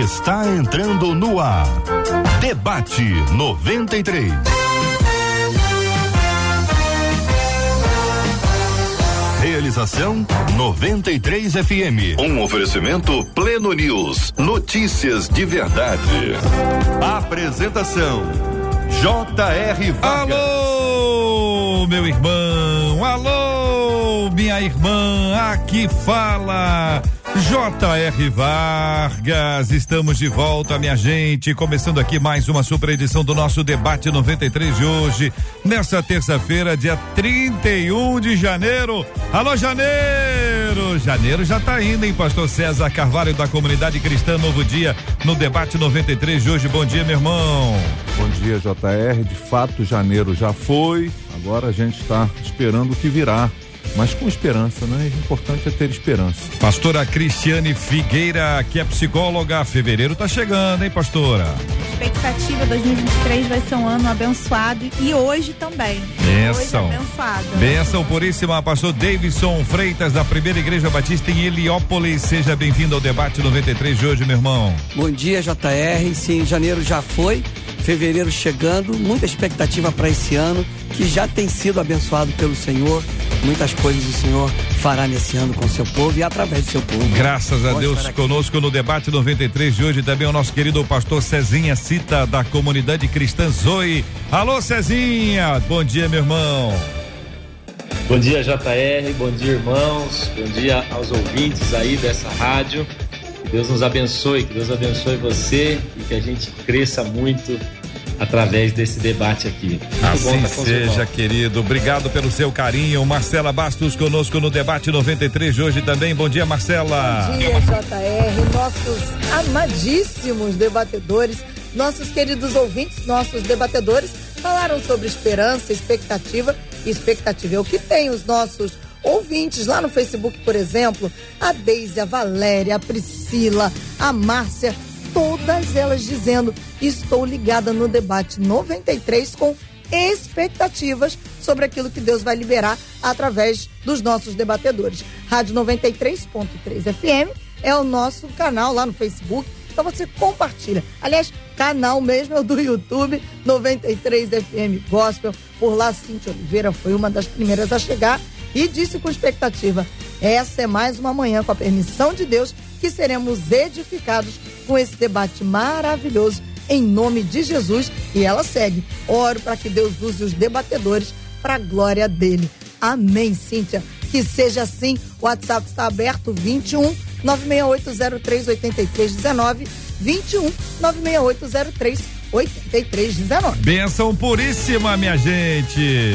está entrando no ar. Debate 93. Realização 93 FM. Um oferecimento Pleno News. Notícias de verdade. Apresentação J.R. Vargas. Alô, meu irmão. Alô, minha irmã. Aqui fala J.R. Vargas, estamos de volta, minha gente. Começando aqui mais uma super edição do nosso debate 93 de hoje, nessa terça-feira, dia 31 de janeiro. Alô, janeiro! Janeiro já tá indo, hein, Pastor César Carvalho da Comunidade Cristã Novo Dia, no debate 93 de hoje. Bom dia, meu irmão. Bom dia, JR. De fato, janeiro já foi. Agora a gente está esperando o que virá mas com esperança, né? O importante é ter esperança. Pastora Cristiane Figueira, que é psicóloga, fevereiro tá chegando, hein, pastora? Expectativa 2023 vai ser um ano abençoado e hoje também. Benção. Hoje abençoado. Benção puríssima, pastor Davidson Freitas, da Primeira Igreja Batista em Heliópolis. Seja bem-vindo ao debate 93 de hoje, meu irmão. Bom dia, JR. Sim, janeiro já foi fevereiro chegando, muita expectativa para esse ano que já tem sido abençoado pelo Senhor. Muitas coisas o Senhor fará nesse ano com o seu povo e através do seu povo. Graças a Deus conosco no debate 93 de hoje também o nosso querido pastor Cezinha Cita da comunidade cristã Zoe. Alô Cezinha, bom dia meu irmão. Bom dia JR, bom dia irmãos, bom dia aos ouvintes aí dessa rádio. Deus nos abençoe, que Deus abençoe você e que a gente cresça muito através desse debate aqui. Muito assim tá seja, querido. Obrigado pelo seu carinho. Marcela Bastos conosco no debate 93 de hoje também. Bom dia, Marcela. Bom dia, JR. Nossos amadíssimos debatedores, nossos queridos ouvintes, nossos debatedores falaram sobre esperança, expectativa. Expectativa é o que tem os nossos ouvintes lá no Facebook, por exemplo, a Deise, a Valéria, a Priscila, a Márcia, todas elas dizendo: estou ligada no debate 93 com expectativas sobre aquilo que Deus vai liberar através dos nossos debatedores. Rádio 93.3 FM é o nosso canal lá no Facebook. Então você compartilha. Aliás, canal mesmo é do YouTube 93 FM Gospel. Por lá, Cintia Oliveira foi uma das primeiras a chegar e disse com expectativa: essa é mais uma manhã, com a permissão de Deus, que seremos edificados com esse debate maravilhoso em nome de Jesus. E ela segue: oro para que Deus use os debatedores para a glória dele. Amém, Cíntia. Que seja assim. O WhatsApp está aberto 21 968038319 21 96803 8319. Benção puríssima, minha gente.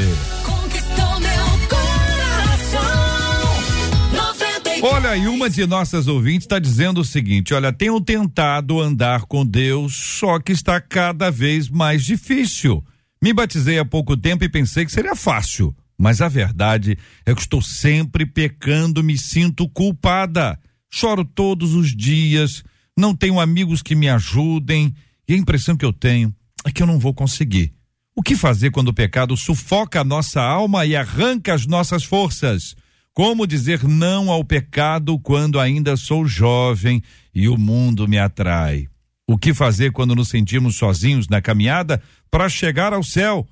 Olha, e uma de nossas ouvintes está dizendo o seguinte: olha, tenho tentado andar com Deus, só que está cada vez mais difícil. Me batizei há pouco tempo e pensei que seria fácil, mas a verdade é que estou sempre pecando, me sinto culpada. Choro todos os dias, não tenho amigos que me ajudem e a impressão que eu tenho é que eu não vou conseguir. O que fazer quando o pecado sufoca a nossa alma e arranca as nossas forças? Como dizer não ao pecado quando ainda sou jovem e o mundo me atrai? O que fazer quando nos sentimos sozinhos na caminhada para chegar ao céu?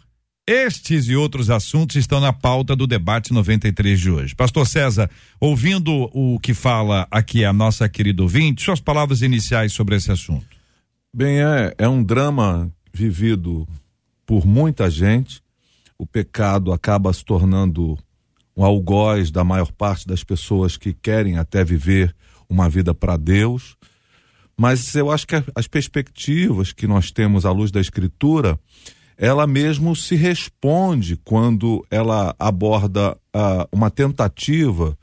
Estes e outros assuntos estão na pauta do debate 93 de hoje. Pastor César, ouvindo o que fala aqui a nossa querida ouvinte, suas palavras iniciais sobre esse assunto. Bem, é, é um drama vivido por muita gente. O pecado acaba se tornando um algoz da maior parte das pessoas que querem até viver uma vida para Deus. Mas eu acho que as perspectivas que nós temos à luz da Escritura, ela mesmo se responde quando ela aborda uh, uma tentativa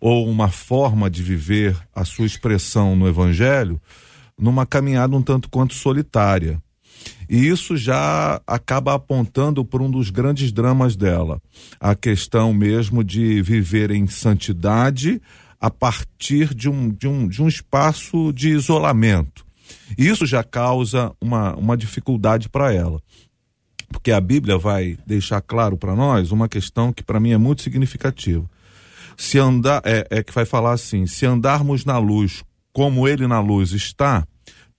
ou uma forma de viver a sua expressão no Evangelho numa caminhada um tanto quanto solitária. E isso já acaba apontando por um dos grandes dramas dela, a questão mesmo de viver em santidade a partir de um, de um, de um espaço de isolamento. Isso já causa uma, uma dificuldade para ela. Porque a Bíblia vai deixar claro para nós uma questão que para mim é muito significativa. Se andar, é, é que vai falar assim: se andarmos na luz como ele na luz está,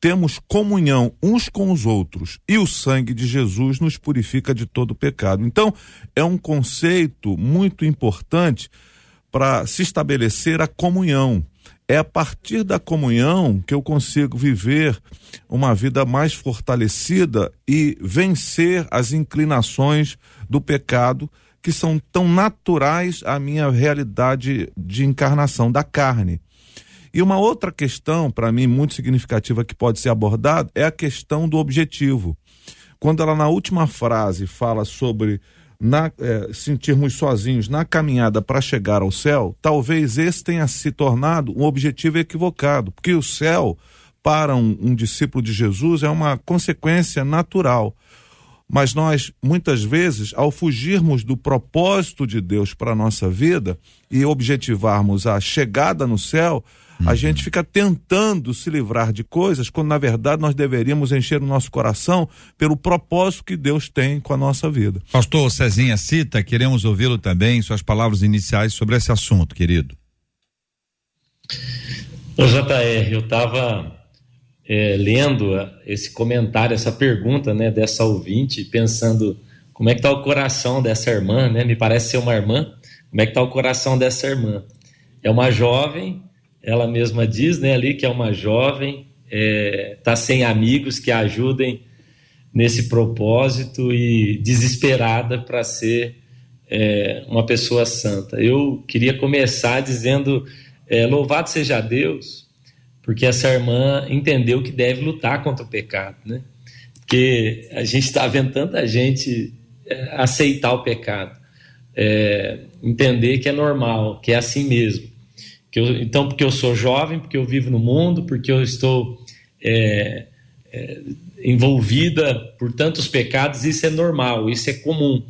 temos comunhão uns com os outros e o sangue de Jesus nos purifica de todo pecado. Então, é um conceito muito importante para se estabelecer a comunhão. É a partir da comunhão que eu consigo viver uma vida mais fortalecida e vencer as inclinações do pecado que são tão naturais à minha realidade de encarnação da carne. E uma outra questão, para mim, muito significativa que pode ser abordada é a questão do objetivo. Quando ela, na última frase, fala sobre na, é, sentirmos sozinhos na caminhada para chegar ao céu, talvez esse tenha se tornado um objetivo equivocado, porque o céu, para um, um discípulo de Jesus, é uma consequência natural. Mas nós, muitas vezes, ao fugirmos do propósito de Deus para a nossa vida e objetivarmos a chegada no céu, Uhum. A gente fica tentando se livrar de coisas quando na verdade nós deveríamos encher o nosso coração pelo propósito que Deus tem com a nossa vida. Pastor Cezinha cita, queremos ouvi-lo também, suas palavras iniciais sobre esse assunto, querido. Ô JR, eu estava é, lendo esse comentário, essa pergunta, né, dessa ouvinte, pensando como é que está o coração dessa irmã, né? Me parece ser uma irmã. Como é que está o coração dessa irmã? É uma jovem ela mesma diz, né, ali que é uma jovem, está é, tá sem amigos que a ajudem nesse propósito e desesperada para ser é, uma pessoa santa. Eu queria começar dizendo: é, louvado seja Deus, porque essa irmã entendeu que deve lutar contra o pecado, né? Porque a gente está vendo tanta gente é, aceitar o pecado, é, entender que é normal, que é assim mesmo. Que eu, então, porque eu sou jovem, porque eu vivo no mundo, porque eu estou é, é, envolvida por tantos pecados, isso é normal, isso é comum.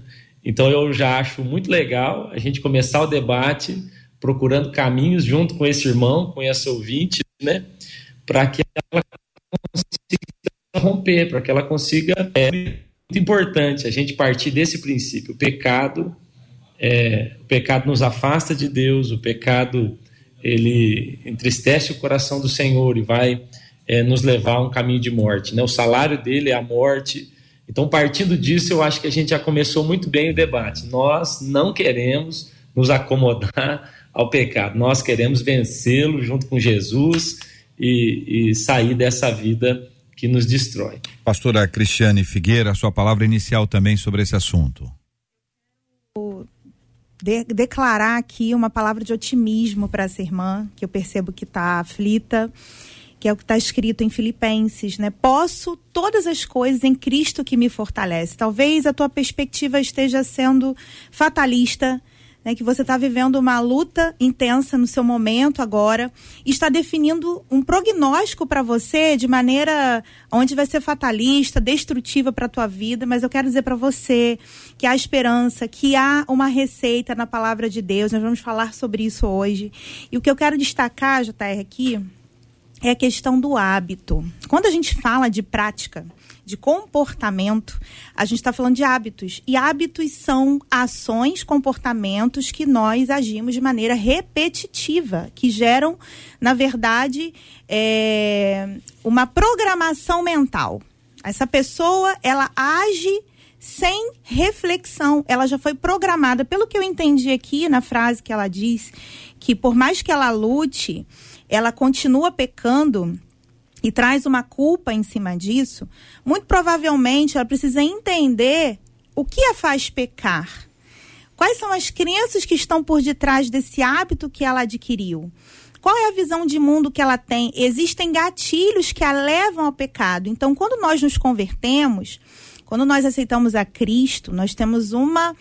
Então, eu já acho muito legal a gente começar o debate procurando caminhos junto com esse irmão, com esse ouvinte, né, para que ela consiga romper, para que ela consiga. É muito importante a gente partir desse princípio. O pecado, é, o pecado nos afasta de Deus, o pecado ele entristece o coração do Senhor e vai é, nos levar a um caminho de morte. Né? O salário dele é a morte. Então, partindo disso, eu acho que a gente já começou muito bem o debate. Nós não queremos nos acomodar ao pecado, nós queremos vencê-lo junto com Jesus e, e sair dessa vida que nos destrói. Pastora Cristiane Figueira, sua palavra inicial também sobre esse assunto de, declarar aqui uma palavra de otimismo para essa irmã, que eu percebo que está aflita, que é o que está escrito em Filipenses, né? Posso todas as coisas em Cristo que me fortalece. Talvez a tua perspectiva esteja sendo fatalista, né, que você está vivendo uma luta intensa no seu momento agora, está definindo um prognóstico para você de maneira onde vai ser fatalista, destrutiva para a tua vida, mas eu quero dizer para você que há esperança, que há uma receita na palavra de Deus. Nós vamos falar sobre isso hoje. E o que eu quero destacar, JR, aqui, é a questão do hábito. Quando a gente fala de prática, de comportamento, a gente está falando de hábitos. E hábitos são ações, comportamentos que nós agimos de maneira repetitiva, que geram, na verdade, é, uma programação mental. Essa pessoa, ela age sem reflexão. Ela já foi programada. Pelo que eu entendi aqui na frase que ela diz, que por mais que ela lute, ela continua pecando e traz uma culpa em cima disso, muito provavelmente ela precisa entender o que a faz pecar. Quais são as crenças que estão por detrás desse hábito que ela adquiriu? Qual é a visão de mundo que ela tem? Existem gatilhos que a levam ao pecado. Então, quando nós nos convertemos, quando nós aceitamos a Cristo, nós temos uma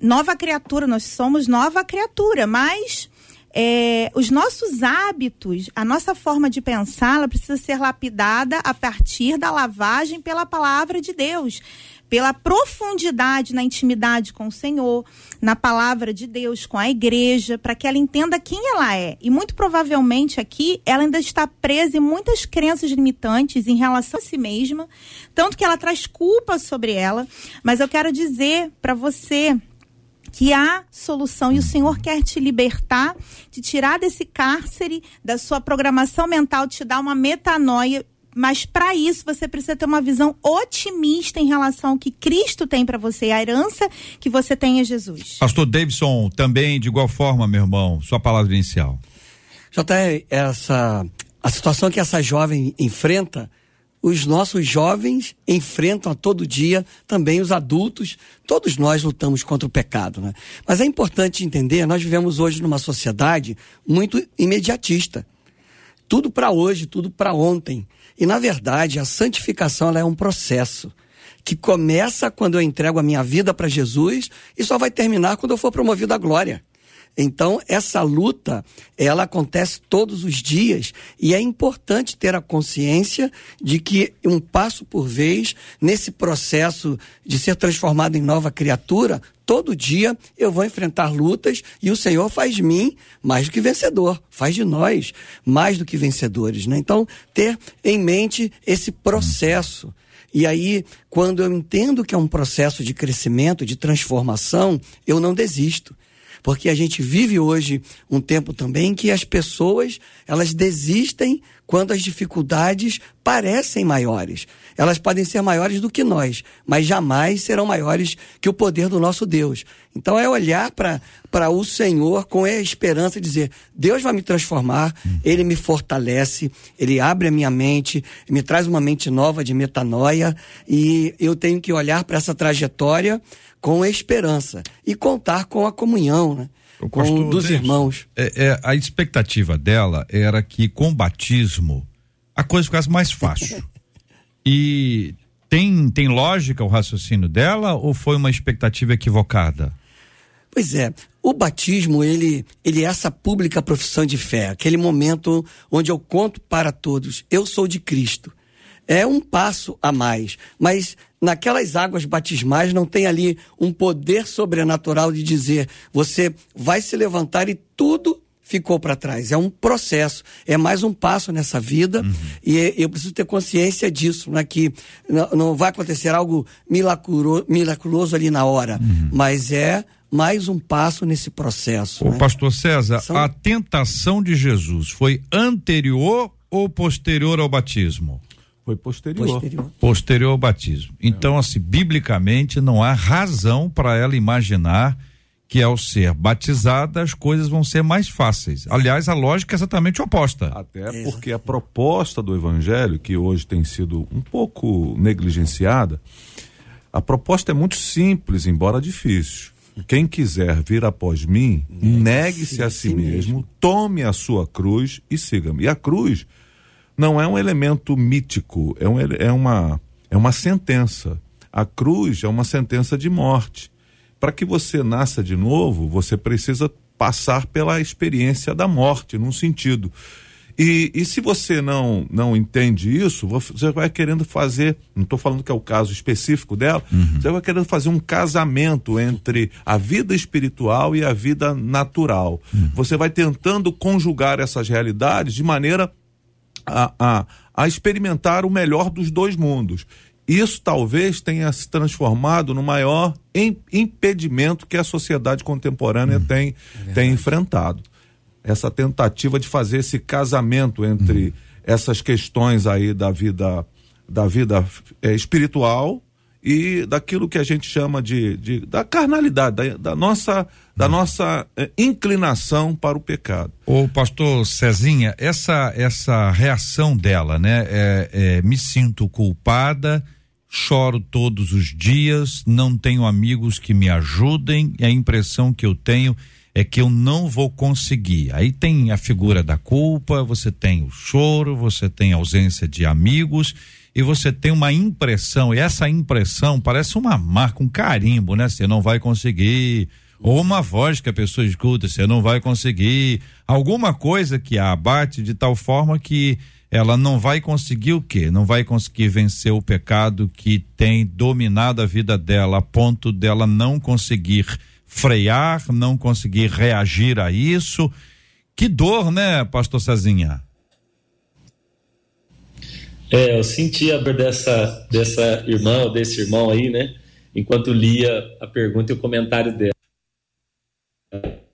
nova criatura, nós somos nova criatura, mas é, os nossos hábitos, a nossa forma de pensar, ela precisa ser lapidada a partir da lavagem pela palavra de Deus, pela profundidade na intimidade com o Senhor, na palavra de Deus, com a igreja, para que ela entenda quem ela é. E muito provavelmente aqui ela ainda está presa em muitas crenças limitantes em relação a si mesma, tanto que ela traz culpa sobre ela. Mas eu quero dizer para você que há solução e o Senhor quer te libertar, te tirar desse cárcere, da sua programação mental, te dar uma metanoia mas para isso você precisa ter uma visão otimista em relação ao que Cristo tem para você, a herança que você tem em Jesus. Pastor Davidson, também de igual forma, meu irmão, sua palavra inicial. Já tá essa a situação que essa jovem enfrenta, os nossos jovens enfrentam a todo dia, também os adultos, todos nós lutamos contra o pecado, né? Mas é importante entender, nós vivemos hoje numa sociedade muito imediatista. Tudo para hoje, tudo para ontem. E na verdade, a santificação é um processo que começa quando eu entrego a minha vida para Jesus e só vai terminar quando eu for promovido à glória. Então, essa luta, ela acontece todos os dias e é importante ter a consciência de que um passo por vez, nesse processo de ser transformado em nova criatura, todo dia eu vou enfrentar lutas e o Senhor faz de mim mais do que vencedor, faz de nós mais do que vencedores, né? Então, ter em mente esse processo. E aí, quando eu entendo que é um processo de crescimento, de transformação, eu não desisto porque a gente vive hoje um tempo também que as pessoas elas desistem quando as dificuldades parecem maiores. Elas podem ser maiores do que nós, mas jamais serão maiores que o poder do nosso Deus. Então é olhar para o Senhor com a esperança de dizer: Deus vai me transformar, Ele me fortalece, Ele abre a minha mente, me traz uma mente nova de metanoia, e eu tenho que olhar para essa trajetória com esperança e contar com a comunhão, né? com dos irmãos. É, é, a expectativa dela era que com o batismo a coisa ficasse mais fácil. e tem, tem lógica o raciocínio dela ou foi uma expectativa equivocada? Pois é, o batismo, ele, ele é essa pública profissão de fé, aquele momento onde eu conto para todos, eu sou de Cristo. É um passo a mais, mas naquelas águas batismais não tem ali um poder sobrenatural de dizer você vai se levantar e tudo ficou para trás. É um processo, é mais um passo nessa vida uhum. e eu preciso ter consciência disso, né? que não, vai acontecer algo milagro, milagroso ali na hora, uhum. mas é mais um passo nesse processo. O né? pastor César, São... a tentação de Jesus foi anterior ou posterior ao batismo? Foi posterior. Posterior, posterior ao batismo. Então, assim, biblicamente não há razão para ela imaginar que ao ser batizada as coisas vão ser mais fáceis. Aliás, a lógica é exatamente oposta. Até porque a proposta do evangelho, que hoje tem sido um pouco negligenciada, a proposta é muito simples, embora difícil. Quem quiser vir após mim, negue-se a si mesmo, mesmo, tome a sua cruz e siga-me. E a cruz não é um elemento mítico, é, um, é, uma, é uma sentença. A cruz é uma sentença de morte. Para que você nasça de novo, você precisa passar pela experiência da morte, num sentido. E, e se você não não entende isso, você vai querendo fazer, não estou falando que é o caso específico dela, uhum. você vai querendo fazer um casamento entre a vida espiritual e a vida natural. Uhum. Você vai tentando conjugar essas realidades de maneira a, a, a experimentar o melhor dos dois mundos. Isso talvez tenha se transformado no maior impedimento que a sociedade contemporânea hum, tem, é tem enfrentado. Essa tentativa de fazer esse casamento entre hum. essas questões aí da vida da vida é, espiritual e daquilo que a gente chama de, de da carnalidade, da, da nossa, da nossa eh, inclinação para o pecado. O pastor Cezinha, essa, essa reação dela, né? É, é, me sinto culpada, choro todos os dias, não tenho amigos que me ajudem, e a impressão que eu tenho é que eu não vou conseguir. Aí tem a figura da culpa, você tem o choro, você tem a ausência de amigos e você tem uma impressão, e essa impressão parece uma marca, um carimbo, né? Você não vai conseguir. Ou uma voz que a pessoa escuta, você não vai conseguir. Alguma coisa que a abate de tal forma que ela não vai conseguir o quê? Não vai conseguir vencer o pecado que tem dominado a vida dela, a ponto dela não conseguir frear, não conseguir reagir a isso. Que dor, né, pastor Cezinha? É, eu senti a dor dessa, dessa irmã, desse irmão aí, né? Enquanto lia a pergunta e o comentário dela.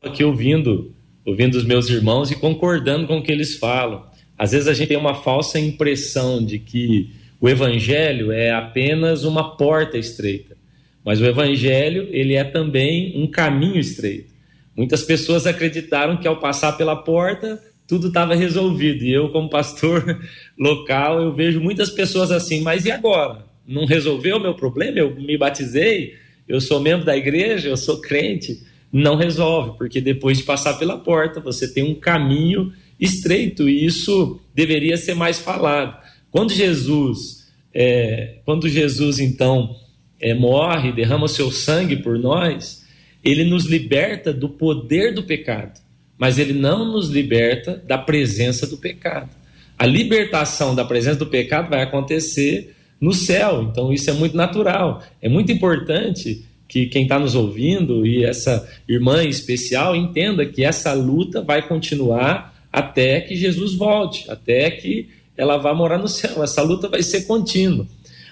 Aqui ouvindo, ouvindo os meus irmãos e concordando com o que eles falam. Às vezes a gente tem uma falsa impressão de que o evangelho é apenas uma porta estreita, mas o evangelho ele é também um caminho estreito. Muitas pessoas acreditaram que ao passar pela porta tudo estava resolvido. E eu, como pastor local, eu vejo muitas pessoas assim, mas e agora? Não resolveu o meu problema? Eu me batizei, eu sou membro da igreja, eu sou crente. Não resolve, porque depois de passar pela porta, você tem um caminho estreito e isso deveria ser mais falado. Quando Jesus, é, quando Jesus então é, morre, derrama seu sangue por nós, ele nos liberta do poder do pecado, mas ele não nos liberta da presença do pecado. A libertação da presença do pecado vai acontecer no céu, então isso é muito natural. É muito importante que quem está nos ouvindo e essa irmã em especial entenda que essa luta vai continuar até que Jesus volte, até que ela vá morar no céu. Essa luta vai ser contínua.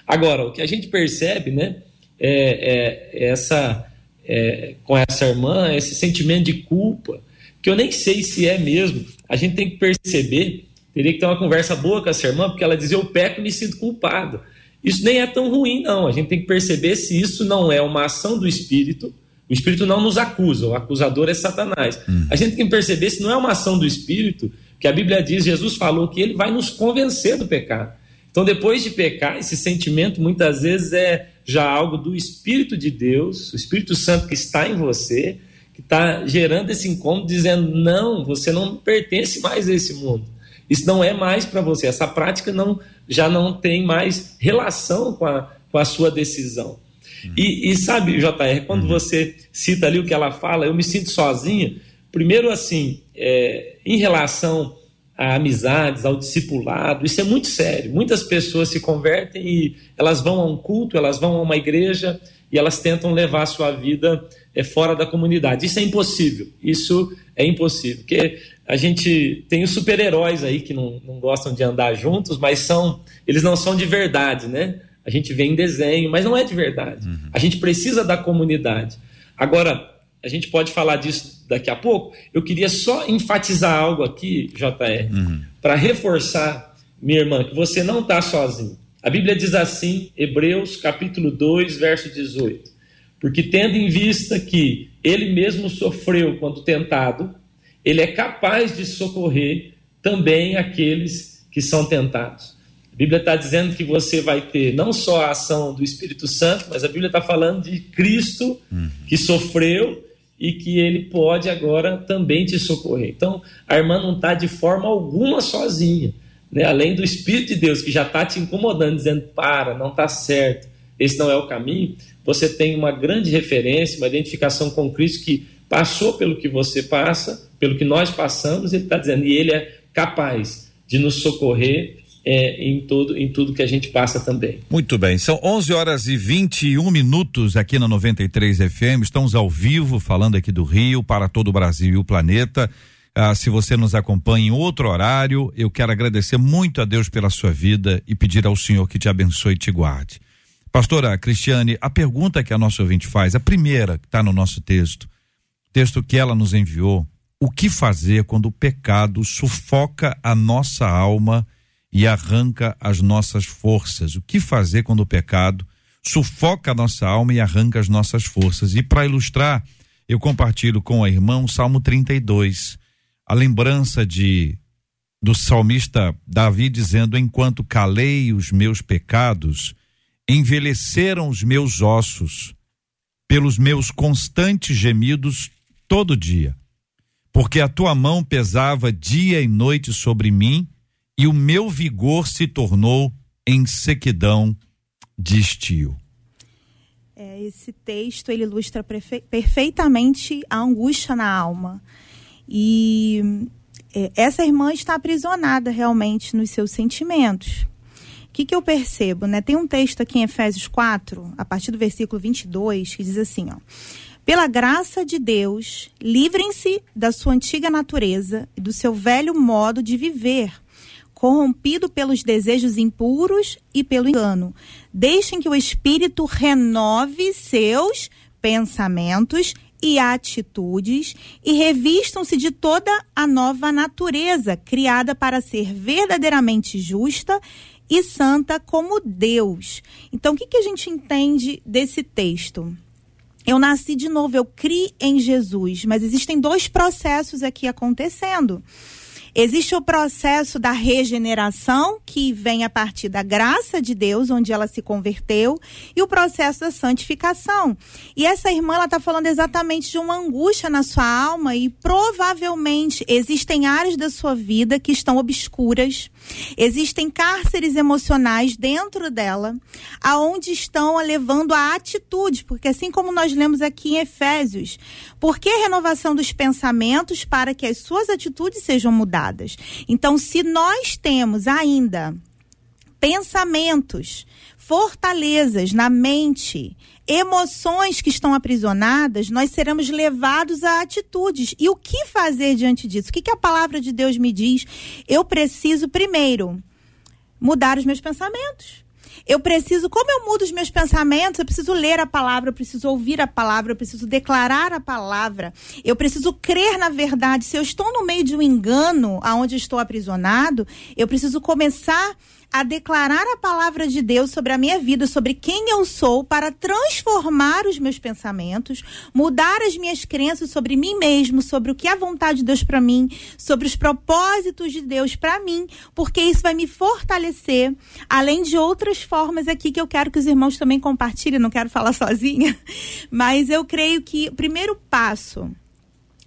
Agora, o que a gente percebe, né, é, é essa, é, com essa irmã, esse sentimento de culpa, que eu nem sei se é mesmo. A gente tem que perceber, teria que ter uma conversa boa com essa irmã, porque ela dizia: Eu peco e me sinto culpado. Isso nem é tão ruim, não. A gente tem que perceber se isso não é uma ação do Espírito o Espírito não nos acusa, o acusador é Satanás. Hum. A gente tem que perceber se não é uma ação do Espírito, que a Bíblia diz, Jesus falou que ele vai nos convencer do pecado. Então, depois de pecar, esse sentimento muitas vezes é já algo do Espírito de Deus, o Espírito Santo que está em você, que está gerando esse incômodo, dizendo: não, você não pertence mais a esse mundo. Isso não é mais para você. Essa prática não, já não tem mais relação com a, com a sua decisão. E, e, sabe, JR, quando uhum. você cita ali o que ela fala, eu me sinto sozinha. Primeiro, assim, é, em relação a amizades, ao discipulado, isso é muito sério. Muitas pessoas se convertem e elas vão a um culto, elas vão a uma igreja e elas tentam levar a sua vida é, fora da comunidade. Isso é impossível. Isso é impossível. Porque a gente tem os super-heróis aí que não, não gostam de andar juntos, mas são eles não são de verdade, né? a gente vê em desenho, mas não é de verdade. Uhum. A gente precisa da comunidade. Agora, a gente pode falar disso daqui a pouco. Eu queria só enfatizar algo aqui, JR, uhum. para reforçar, minha irmã, que você não está sozinho. A Bíblia diz assim, Hebreus capítulo 2, verso 18: Porque tendo em vista que ele mesmo sofreu quando tentado, ele é capaz de socorrer também aqueles que são tentados. A Bíblia está dizendo que você vai ter não só a ação do Espírito Santo, mas a Bíblia está falando de Cristo uhum. que sofreu e que ele pode agora também te socorrer. Então, a irmã não está de forma alguma sozinha. Né? Além do Espírito de Deus que já está te incomodando, dizendo: para, não está certo, esse não é o caminho. Você tem uma grande referência, uma identificação com Cristo que passou pelo que você passa, pelo que nós passamos, ele está dizendo, e ele é capaz de nos socorrer é, em, todo, em tudo que a gente passa também. Muito bem, são 11 horas e 21 minutos aqui na 93 FM. Estamos ao vivo falando aqui do Rio para todo o Brasil e o planeta. Ah, se você nos acompanha em outro horário, eu quero agradecer muito a Deus pela sua vida e pedir ao Senhor que te abençoe e te guarde. Pastora Cristiane, a pergunta que a nossa ouvinte faz, a primeira que está no nosso texto, texto que ela nos enviou, o que fazer quando o pecado sufoca a nossa alma e arranca as nossas forças. O que fazer quando o pecado sufoca a nossa alma e arranca as nossas forças? E para ilustrar, eu compartilho com a irmã o Salmo 32, a lembrança de do salmista Davi dizendo: Enquanto calei os meus pecados, envelheceram os meus ossos, pelos meus constantes gemidos todo dia. Porque a tua mão pesava dia e noite sobre mim, e o meu vigor se tornou em sequidão de estio. É, esse texto ele ilustra perfeitamente a angústia na alma. E é, essa irmã está aprisionada realmente nos seus sentimentos. O que, que eu percebo? Né? Tem um texto aqui em Efésios 4, a partir do versículo 22, que diz assim: ó, Pela graça de Deus, livrem-se da sua antiga natureza e do seu velho modo de viver corrompido pelos desejos impuros e pelo engano. Deixem que o Espírito renove seus pensamentos e atitudes e revistam-se de toda a nova natureza, criada para ser verdadeiramente justa e santa como Deus. Então, o que, que a gente entende desse texto? Eu nasci de novo, eu criei em Jesus, mas existem dois processos aqui acontecendo. Existe o processo da regeneração, que vem a partir da graça de Deus, onde ela se converteu, e o processo da santificação. E essa irmã, ela está falando exatamente de uma angústia na sua alma, e provavelmente existem áreas da sua vida que estão obscuras, existem cárceres emocionais dentro dela, aonde estão a levando a atitude, porque assim como nós lemos aqui em Efésios, por que renovação dos pensamentos para que as suas atitudes sejam mudadas? Então, se nós temos ainda pensamentos, fortalezas na mente, emoções que estão aprisionadas, nós seremos levados a atitudes. E o que fazer diante disso? O que, que a palavra de Deus me diz? Eu preciso, primeiro, mudar os meus pensamentos. Eu preciso, como eu mudo os meus pensamentos, eu preciso ler a palavra, eu preciso ouvir a palavra, eu preciso declarar a palavra, eu preciso crer na verdade. Se eu estou no meio de um engano aonde estou aprisionado, eu preciso começar a declarar a palavra de Deus sobre a minha vida, sobre quem eu sou, para transformar os meus pensamentos, mudar as minhas crenças sobre mim mesmo, sobre o que é a vontade de Deus para mim, sobre os propósitos de Deus para mim, porque isso vai me fortalecer, além de outras formas aqui que eu quero que os irmãos também compartilhem, não quero falar sozinha, mas eu creio que o primeiro passo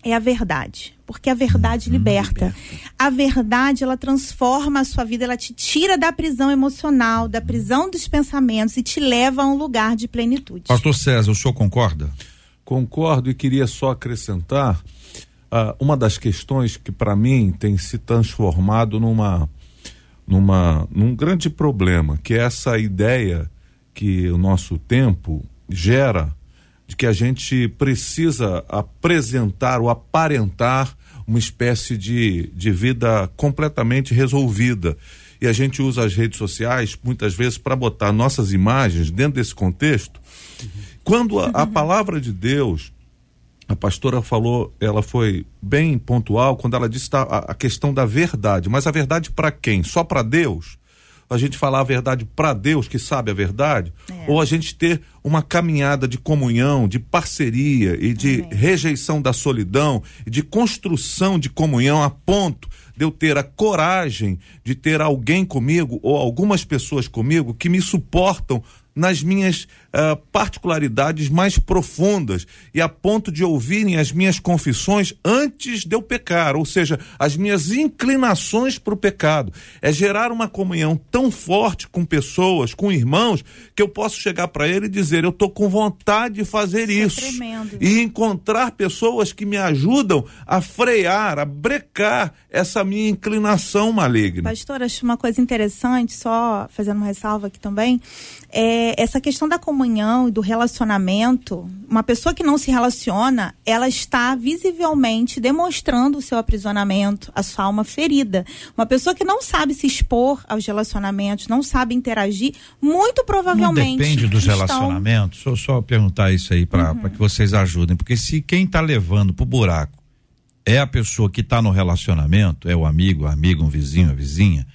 é a verdade, porque a verdade uhum, liberta. liberta. A verdade, ela transforma a sua vida, ela te tira da prisão emocional, da prisão dos pensamentos e te leva a um lugar de plenitude. Pastor César, o senhor concorda? Concordo e queria só acrescentar uh, uma das questões que para mim tem se transformado numa numa num grande problema, que é essa ideia que o nosso tempo gera de que a gente precisa apresentar ou aparentar uma espécie de, de vida completamente resolvida. E a gente usa as redes sociais muitas vezes para botar nossas imagens dentro desse contexto. Quando a, a palavra de Deus, a pastora falou, ela foi bem pontual quando ela disse a, a questão da verdade. Mas a verdade para quem? Só para Deus? a gente falar a verdade para Deus, que sabe a verdade, é. ou a gente ter uma caminhada de comunhão, de parceria e de Amém. rejeição da solidão, de construção de comunhão a ponto de eu ter a coragem de ter alguém comigo ou algumas pessoas comigo que me suportam nas minhas uh, particularidades mais profundas e a ponto de ouvirem as minhas confissões antes de eu pecar, ou seja, as minhas inclinações para o pecado. É gerar uma comunhão tão forte com pessoas, com irmãos, que eu posso chegar para ele e dizer: Eu estou com vontade de fazer isso. isso. É e encontrar pessoas que me ajudam a frear, a brecar essa minha inclinação maligna. Pastor, acho uma coisa interessante, só fazendo uma ressalva aqui também é, essa questão da comunhão e do relacionamento, uma pessoa que não se relaciona, ela está visivelmente demonstrando o seu aprisionamento, a sua alma ferida. Uma pessoa que não sabe se expor aos relacionamentos, não sabe interagir, muito provavelmente. Não depende dos estão... relacionamentos. Eu só perguntar isso aí para uhum. que vocês ajudem. Porque se quem está levando pro buraco é a pessoa que está no relacionamento, é o amigo, a amiga, um vizinho, a vizinha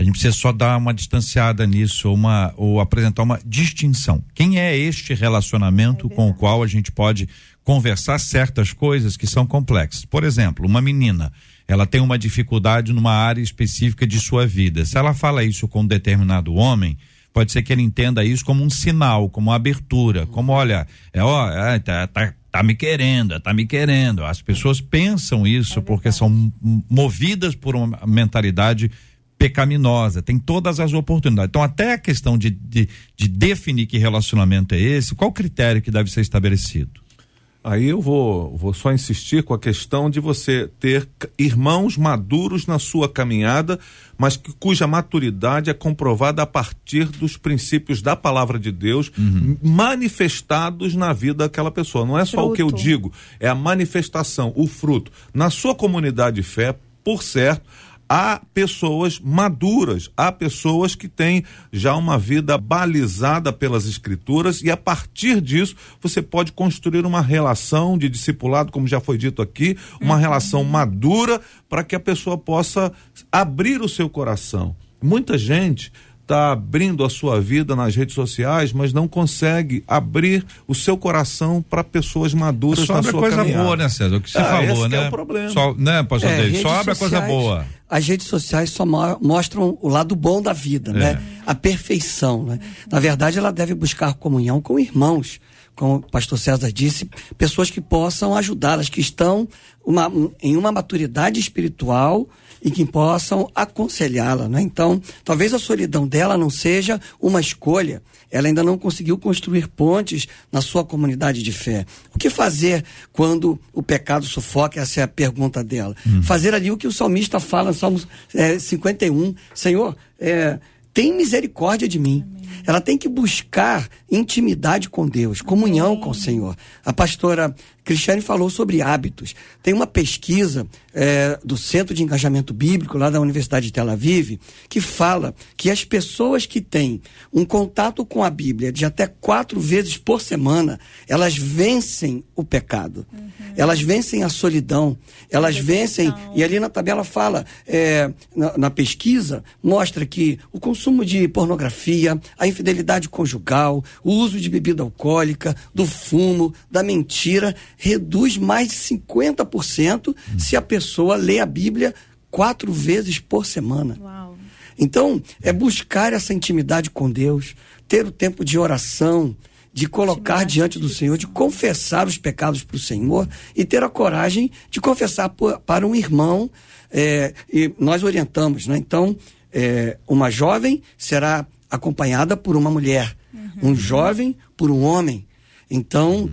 a gente precisa só dar uma distanciada nisso, uma, ou apresentar uma distinção. Quem é este relacionamento é com o qual a gente pode conversar certas coisas que são complexas? Por exemplo, uma menina, ela tem uma dificuldade numa área específica de sua vida. Se ela fala isso com um determinado homem, pode ser que ele entenda isso como um sinal, como uma abertura, como olha, é ó, é, tá, tá, tá me querendo, tá me querendo. As pessoas pensam isso é porque são movidas por uma mentalidade pecaminosa, tem todas as oportunidades. Então, até a questão de, de, de definir que relacionamento é esse, qual o critério que deve ser estabelecido? Aí eu vou, vou só insistir com a questão de você ter irmãos maduros na sua caminhada, mas que, cuja maturidade é comprovada a partir dos princípios da palavra de Deus uhum. manifestados na vida daquela pessoa. Não é só fruto. o que eu digo, é a manifestação, o fruto. Na sua comunidade de fé, por certo, há pessoas maduras, há pessoas que têm já uma vida balizada pelas escrituras e a partir disso você pode construir uma relação de discipulado, como já foi dito aqui, uma uhum. relação madura para que a pessoa possa abrir o seu coração. Muita gente está abrindo a sua vida nas redes sociais, mas não consegue abrir o seu coração para pessoas maduras só na sua coisa caminhada. boa, né, César? O que você ah, falou, né? É o problema. Só, né, pastor é, Só abre a coisa boa. As redes sociais só mostram o lado bom da vida, né? é. né? A perfeição, né? Na verdade, ela deve buscar comunhão com irmãos como o pastor César disse, pessoas que possam ajudá-las, que estão uma, em uma maturidade espiritual e que possam aconselhá-la. Né? Então, talvez a solidão dela não seja uma escolha. Ela ainda não conseguiu construir pontes na sua comunidade de fé. O que fazer quando o pecado sufoca? Essa é a pergunta dela. Hum. Fazer ali o que o salmista fala no Salmo é, 51. Senhor, é, tem misericórdia de mim. Amém. Ela tem que buscar intimidade com Deus, comunhão Amém. com o Senhor. A pastora Cristiane falou sobre hábitos. Tem uma pesquisa é, do Centro de Engajamento Bíblico, lá da Universidade de Tel Aviv, que fala que as pessoas que têm um contato com a Bíblia de até quatro vezes por semana, elas vencem o pecado. Uhum. Elas vencem a solidão. Elas vencem. E ali na tabela fala, é, na, na pesquisa, mostra que o consumo de pornografia, a infidelidade conjugal, o uso de bebida alcoólica, do fumo, da mentira, reduz mais de 50% hum. se a pessoa lê a Bíblia quatro vezes por semana. Uau. Então, é buscar essa intimidade com Deus, ter o tempo de oração, de colocar diante do Senhor, de confessar os pecados para o Senhor e ter a coragem de confessar por, para um irmão. É, e nós orientamos, né? Então, é, uma jovem será acompanhada por uma mulher, uhum. um jovem por um homem. Então,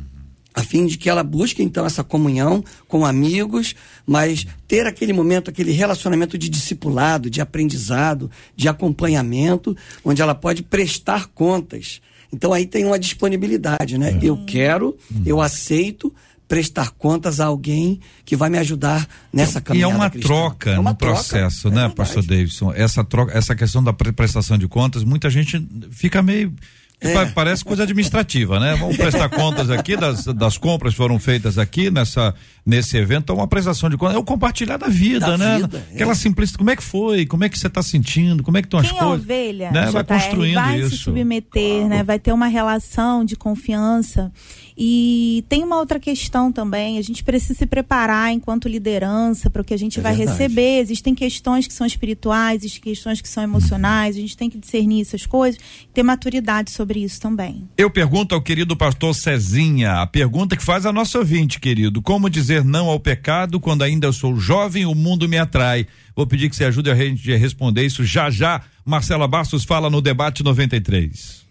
a fim de que ela busque então essa comunhão com amigos, mas ter aquele momento, aquele relacionamento de discipulado, de aprendizado, de acompanhamento, onde ela pode prestar contas. Então aí tem uma disponibilidade, né? É. Eu quero, uhum. eu aceito, prestar contas a alguém que vai me ajudar nessa caminhada. E é uma cristã. troca é uma no troca, processo, é né, pastor Davidson? Essa troca, essa questão da prestação de contas, muita gente fica meio é. Parece coisa administrativa, né? Vamos prestar contas aqui das, das compras que foram feitas aqui nessa, nesse evento. Então, uma prestação de contas. É o compartilhar da vida, da né? Vida, é. Aquela é. simplicidade. Como é que foi? Como é que você está sentindo? Como é que estão as Quem coisas? É ovelha, né? Vai construindo vai isso. Vai se submeter, né? Vai ter uma relação de confiança. E tem uma outra questão também, a gente precisa se preparar enquanto liderança para o que a gente é vai verdade. receber. Existem questões que são espirituais, existem questões que são emocionais, a gente tem que discernir essas coisas, ter maturidade sobre isso também. Eu pergunto ao querido pastor Cezinha, a pergunta que faz a nossa ouvinte, querido, como dizer não ao pecado quando ainda sou jovem, o mundo me atrai. Vou pedir que você ajude a gente a responder isso já já. Marcela Bastos fala no debate 93.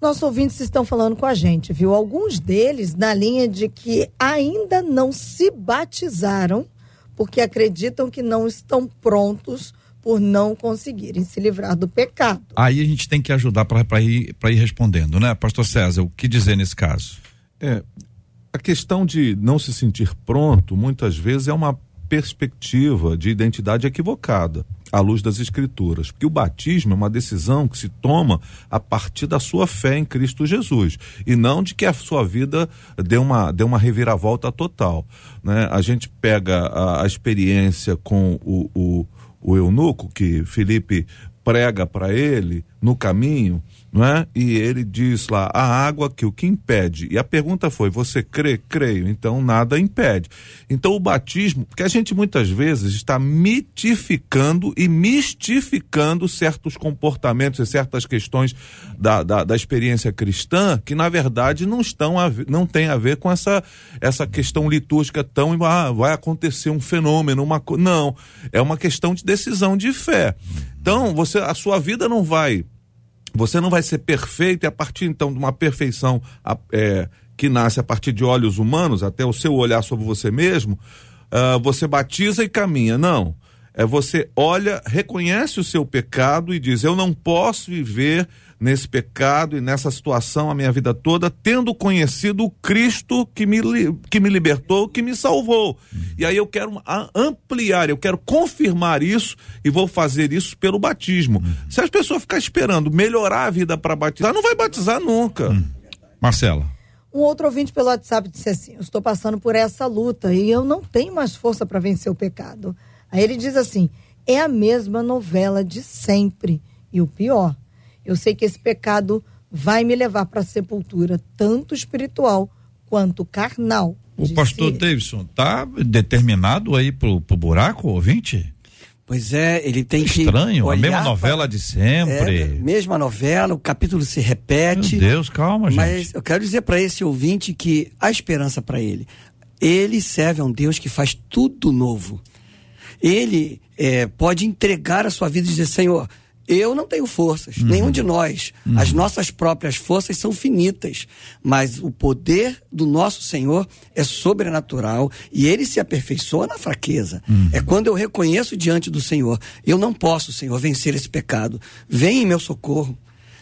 Nossos ouvintes estão falando com a gente, viu? Alguns deles na linha de que ainda não se batizaram porque acreditam que não estão prontos por não conseguirem se livrar do pecado. Aí a gente tem que ajudar para ir, ir respondendo, né, Pastor César? O que dizer nesse caso? É, a questão de não se sentir pronto, muitas vezes, é uma perspectiva de identidade equivocada à luz das escrituras, porque o batismo é uma decisão que se toma a partir da sua fé em Cristo Jesus e não de que a sua vida dê uma, dê uma reviravolta total, né? A gente pega a, a experiência com o, o, o eunuco que Felipe prega para ele no caminho, não é? E ele diz lá, a água que o que impede. E a pergunta foi, você crê? Creio. Então nada impede. Então o batismo, porque a gente muitas vezes está mitificando e mistificando certos comportamentos e certas questões da, da, da experiência cristã que na verdade não estão a, não tem a ver com essa essa questão litúrgica tão ah, vai acontecer um fenômeno, uma não, é uma questão de decisão de fé. Então, você a sua vida não vai você não vai ser perfeito e a partir então de uma perfeição é, que nasce a partir de olhos humanos, até o seu olhar sobre você mesmo, uh, você batiza e caminha. Não. É você olha, reconhece o seu pecado e diz: Eu não posso viver nesse pecado e nessa situação a minha vida toda, tendo conhecido o Cristo que me, que me libertou, que me salvou. E aí eu quero ampliar, eu quero confirmar isso e vou fazer isso pelo batismo. Se as pessoas ficarem esperando melhorar a vida para batizar, não vai batizar nunca. Marcela. Um outro ouvinte pelo WhatsApp disse assim: Eu estou passando por essa luta e eu não tenho mais força para vencer o pecado. Aí ele diz assim: É a mesma novela de sempre. E o pior, eu sei que esse pecado vai me levar para a sepultura, tanto espiritual quanto carnal. O pastor ele. Davidson tá determinado aí pro, pro buraco, ouvinte? Pois é, ele tem que. Estranho, a mesma novela pra... de sempre. É, mesma novela, o capítulo se repete. Meu Deus, calma, gente. Mas eu quero dizer para esse ouvinte que há esperança para ele. Ele serve a um Deus que faz tudo novo. Ele é, pode entregar a sua vida e dizer: Senhor, eu não tenho forças, uhum. nenhum de nós. Uhum. As nossas próprias forças são finitas, mas o poder do nosso Senhor é sobrenatural e ele se aperfeiçoa na fraqueza. Uhum. É quando eu reconheço diante do Senhor, eu não posso, Senhor, vencer esse pecado. Vem em meu socorro.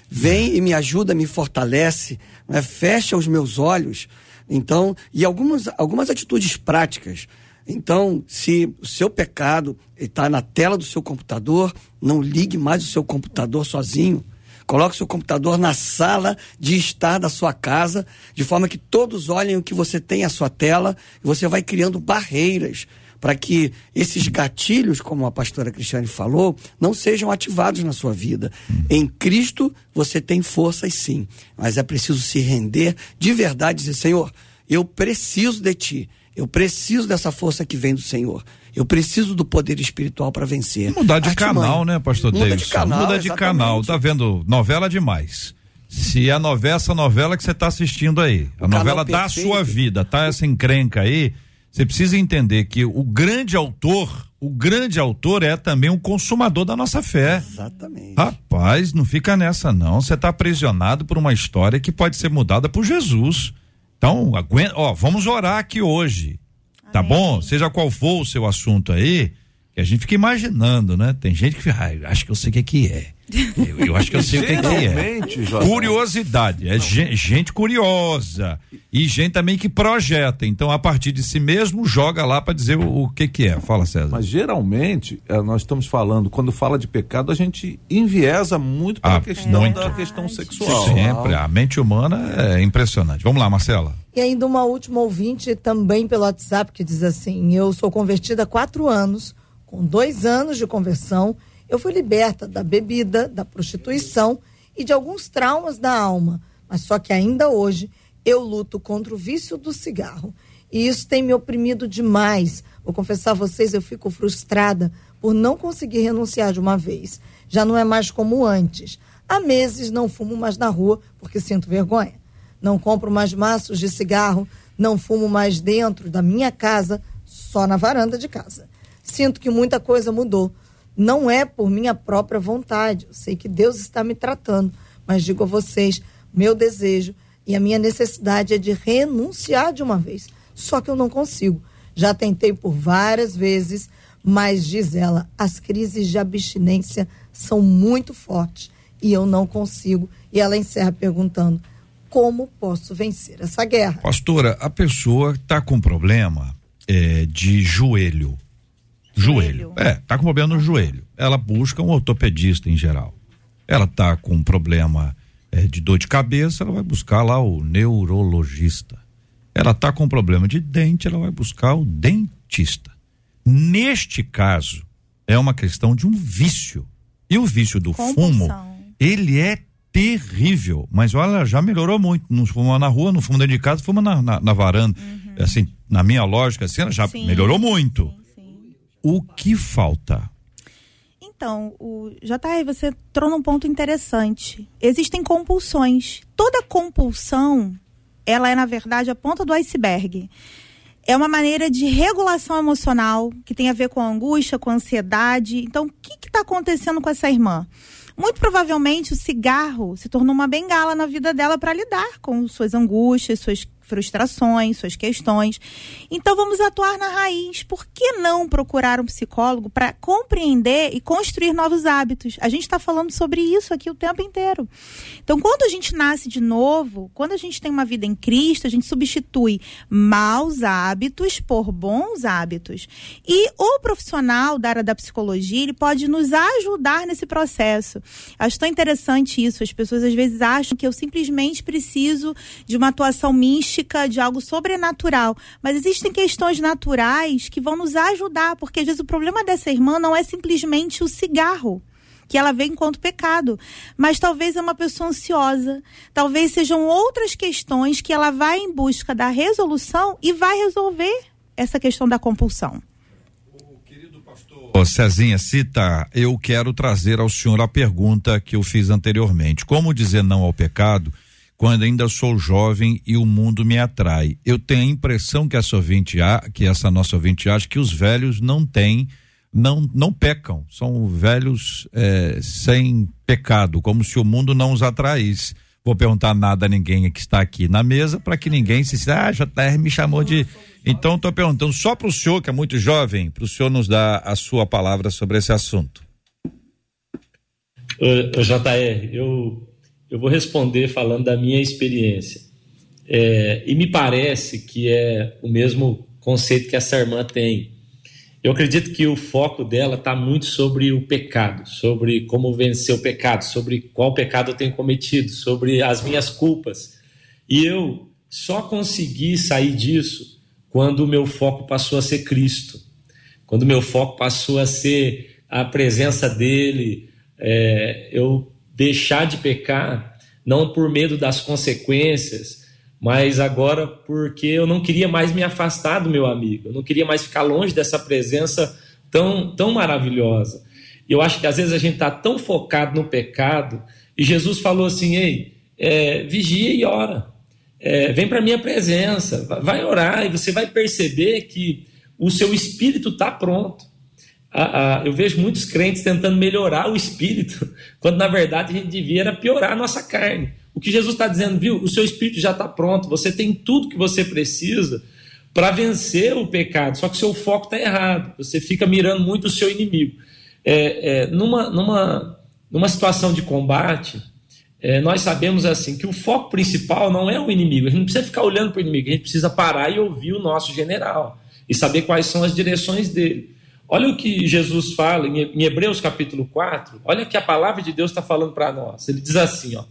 Vem e me ajuda, me fortalece, né? fecha os meus olhos. Então, e algumas, algumas atitudes práticas. Então, se o seu pecado está na tela do seu computador, não ligue mais o seu computador sozinho. Coloque seu computador na sala de estar da sua casa, de forma que todos olhem o que você tem à sua tela, e você vai criando barreiras para que esses gatilhos, como a pastora Cristiane falou, não sejam ativados na sua vida. Em Cristo você tem forças sim, mas é preciso se render de verdade e dizer: Senhor, eu preciso de ti. Eu preciso dessa força que vem do Senhor. Eu preciso do poder espiritual para vencer. Mudar de canal, né, pastor Muda Davidson? de canal. Muda de exatamente. canal. Tá vendo? Novela demais. Se é novela, essa novela que você está assistindo aí, a o novela da sua vida, tá essa encrenca aí, você precisa entender que o grande autor, o grande autor é também um consumador da nossa fé. Exatamente. Rapaz, não fica nessa não. Você está aprisionado por uma história que pode ser mudada por Jesus. Então, aguenta, ó, vamos orar aqui hoje. Tá Amém. bom? Seja qual for o seu assunto aí, que a gente fica imaginando, né? Tem gente que fica, ah, acho que eu sei o que, que é. Eu, eu, acho que eu sei o que, que é. Curiosidade, é gente, gente, curiosa e gente também que projeta. Então, a partir de si mesmo, joga lá para dizer o, o, que que é. Fala, César. Mas geralmente, é, nós estamos falando, quando fala de pecado, a gente enviesa muito para ah, a questão muito. da questão sexual. Sempre, a mente humana é impressionante. Vamos lá, Marcela. E ainda uma última ouvinte também pelo WhatsApp que diz assim: Eu sou convertida há quatro anos, com dois anos de conversão eu fui liberta da bebida, da prostituição e de alguns traumas da alma, mas só que ainda hoje eu luto contra o vício do cigarro. E isso tem me oprimido demais. Vou confessar a vocês, eu fico frustrada por não conseguir renunciar de uma vez. Já não é mais como antes. Há meses não fumo mais na rua porque sinto vergonha. Não compro mais maços de cigarro, não fumo mais dentro da minha casa, só na varanda de casa. Sinto que muita coisa mudou não é por minha própria vontade. Eu sei que Deus está me tratando, mas digo a vocês, meu desejo e a minha necessidade é de renunciar de uma vez. Só que eu não consigo. Já tentei por várias vezes, mas diz ela, as crises de abstinência são muito fortes e eu não consigo. E ela encerra perguntando: como posso vencer essa guerra? Pastora, a pessoa está com problema é, de joelho Joelho. É, tá com problema no joelho. Ela busca um ortopedista em geral. Ela tá com um problema é, de dor de cabeça, ela vai buscar lá o neurologista. Ela tá com um problema de dente, ela vai buscar o dentista. Neste caso, é uma questão de um vício. E o vício do Compulsão. fumo, ele é terrível. Mas olha, já melhorou muito. Não fuma na rua, não fuma dentro de casa, fuma na, na, na varanda. Uhum. Assim, na minha lógica, assim, já sim, melhorou muito. Sim o que falta? Então, o JR, você trouxe um ponto interessante. Existem compulsões. Toda compulsão, ela é, na verdade, a ponta do iceberg. É uma maneira de regulação emocional que tem a ver com a angústia, com a ansiedade. Então, o que está acontecendo com essa irmã? Muito provavelmente o cigarro se tornou uma bengala na vida dela para lidar com suas angústias, suas frustrações, suas questões. Então vamos atuar na raiz. Por que não procurar um psicólogo para compreender e construir novos hábitos? A gente está falando sobre isso aqui o tempo inteiro. Então, quando a gente nasce de novo, quando a gente tem uma vida em Cristo, a gente substitui maus hábitos por bons hábitos. E o profissional da área da psicologia, ele pode nos ajudar nesse processo. Acho tão interessante isso. As pessoas às vezes acham que eu simplesmente preciso de uma atuação mística, de algo sobrenatural. Mas existem questões naturais que vão nos ajudar, porque às vezes o problema dessa irmã não é simplesmente o cigarro que ela vê enquanto pecado. Mas talvez é uma pessoa ansiosa, talvez sejam outras questões que ela vai em busca da resolução e vai resolver essa questão da compulsão. Ô Cezinha, cita, eu quero trazer ao senhor a pergunta que eu fiz anteriormente. Como dizer não ao pecado quando ainda sou jovem e o mundo me atrai? Eu tenho a impressão que essa ouvinte, que essa nossa ouvinte acha que os velhos não têm, não, não pecam, são velhos é, sem pecado, como se o mundo não os atraísse vou perguntar nada a ninguém que está aqui na mesa para que ninguém se ah, JR me chamou de. Então estou perguntando só para o senhor, que é muito jovem, para o senhor nos dar a sua palavra sobre esse assunto. Uh, JR, eu, eu vou responder falando da minha experiência. É, e me parece que é o mesmo conceito que essa irmã tem. Eu acredito que o foco dela está muito sobre o pecado, sobre como vencer o pecado, sobre qual pecado eu tenho cometido, sobre as minhas culpas. E eu só consegui sair disso quando o meu foco passou a ser Cristo, quando o meu foco passou a ser a presença dele, é, eu deixar de pecar, não por medo das consequências, mas agora porque eu não queria mais me afastar do meu amigo, eu não queria mais ficar longe dessa presença tão, tão maravilhosa. E eu acho que às vezes a gente está tão focado no pecado, e Jesus falou assim: ei, é, vigia e ora, é, vem para a minha presença, vai orar, e você vai perceber que o seu espírito está pronto. Eu vejo muitos crentes tentando melhorar o espírito, quando na verdade a gente devia era piorar a nossa carne. O que Jesus está dizendo, viu? O seu espírito já está pronto, você tem tudo que você precisa para vencer o pecado, só que o seu foco está errado, você fica mirando muito o seu inimigo. É, é, numa, numa, numa situação de combate, é, nós sabemos assim que o foco principal não é o inimigo, a gente não precisa ficar olhando para o inimigo, a gente precisa parar e ouvir o nosso general e saber quais são as direções dele. Olha o que Jesus fala em Hebreus capítulo 4, olha que a palavra de Deus está falando para nós. Ele diz assim: ó,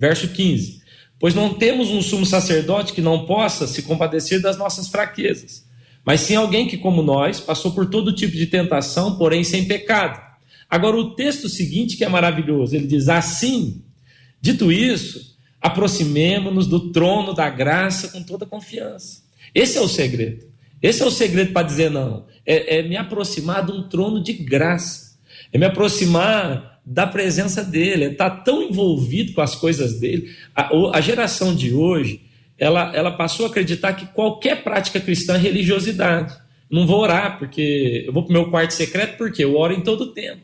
Verso 15: Pois não temos um sumo sacerdote que não possa se compadecer das nossas fraquezas, mas sim alguém que, como nós, passou por todo tipo de tentação, porém sem pecado. Agora, o texto seguinte que é maravilhoso, ele diz assim: Dito isso, aproximemo-nos do trono da graça com toda confiança. Esse é o segredo. Esse é o segredo para dizer não. É, é me aproximar de um trono de graça. É me aproximar da presença dele, está tão envolvido com as coisas dele. A, a, geração de hoje, ela, ela passou a acreditar que qualquer prática cristã é religiosidade. Não vou orar, porque eu vou para o meu quarto secreto, porque eu oro em todo tempo.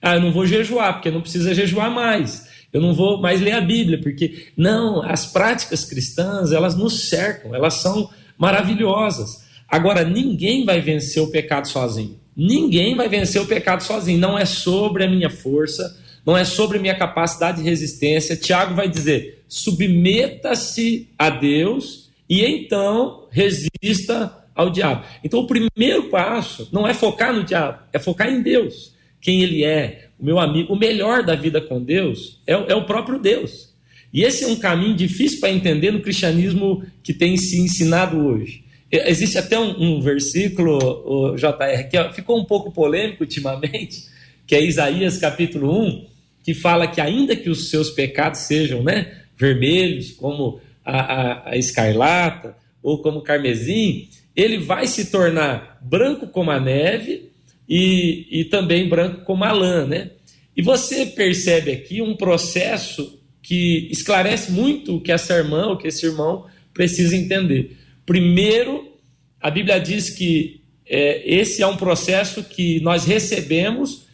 Ah, eu não vou jejuar, porque não precisa jejuar mais. Eu não vou mais ler a Bíblia, porque. Não, as práticas cristãs, elas nos cercam, elas são maravilhosas. Agora, ninguém vai vencer o pecado sozinho. Ninguém vai vencer o pecado sozinho. Não é sobre a minha força, não é sobre a minha capacidade de resistência. Tiago vai dizer: submeta-se a Deus e então resista ao diabo. Então, o primeiro passo não é focar no diabo, é focar em Deus. Quem ele é, o meu amigo, o melhor da vida com Deus é, é o próprio Deus. E esse é um caminho difícil para entender no cristianismo que tem se ensinado hoje. Existe até um, um versículo, JR, que ficou um pouco polêmico ultimamente, que é Isaías capítulo 1, que fala que ainda que os seus pecados sejam né, vermelhos, como a, a, a escarlata ou como carmesim, ele vai se tornar branco como a neve e, e também branco como a lã. Né? E você percebe aqui um processo que esclarece muito o que essa irmã, o que esse irmão precisa entender. Primeiro, a Bíblia diz que é, esse é um processo que nós recebemos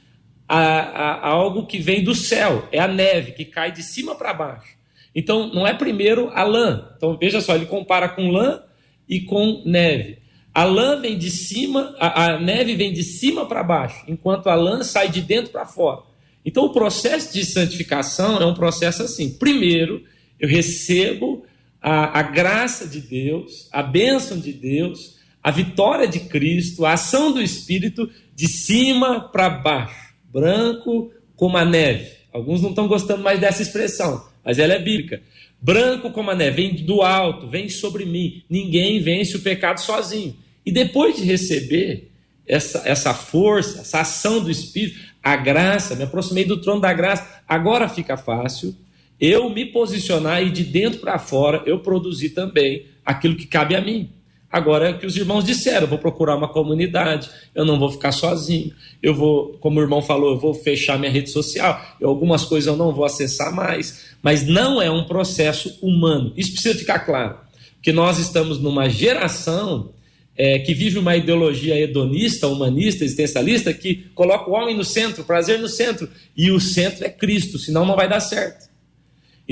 a, a, a algo que vem do céu, é a neve que cai de cima para baixo. Então, não é primeiro a lã. Então, veja só, ele compara com lã e com neve. A lã vem de cima, a, a neve vem de cima para baixo, enquanto a lã sai de dentro para fora. Então, o processo de santificação é um processo assim. Primeiro, eu recebo a, a graça de Deus, a bênção de Deus, a vitória de Cristo, a ação do Espírito de cima para baixo, branco como a neve. Alguns não estão gostando mais dessa expressão, mas ela é bíblica. Branco como a neve, vem do alto, vem sobre mim. Ninguém vence o pecado sozinho. E depois de receber essa, essa força, essa ação do Espírito, a graça, me aproximei do trono da graça, agora fica fácil eu me posicionar e de dentro para fora eu produzir também aquilo que cabe a mim. Agora é o que os irmãos disseram: eu vou procurar uma comunidade, eu não vou ficar sozinho, eu vou, como o irmão falou, eu vou fechar minha rede social, eu, algumas coisas eu não vou acessar mais, mas não é um processo humano. Isso precisa ficar claro, que nós estamos numa geração é, que vive uma ideologia hedonista, humanista, existencialista, que coloca o homem no centro, o prazer no centro, e o centro é Cristo, senão não vai dar certo.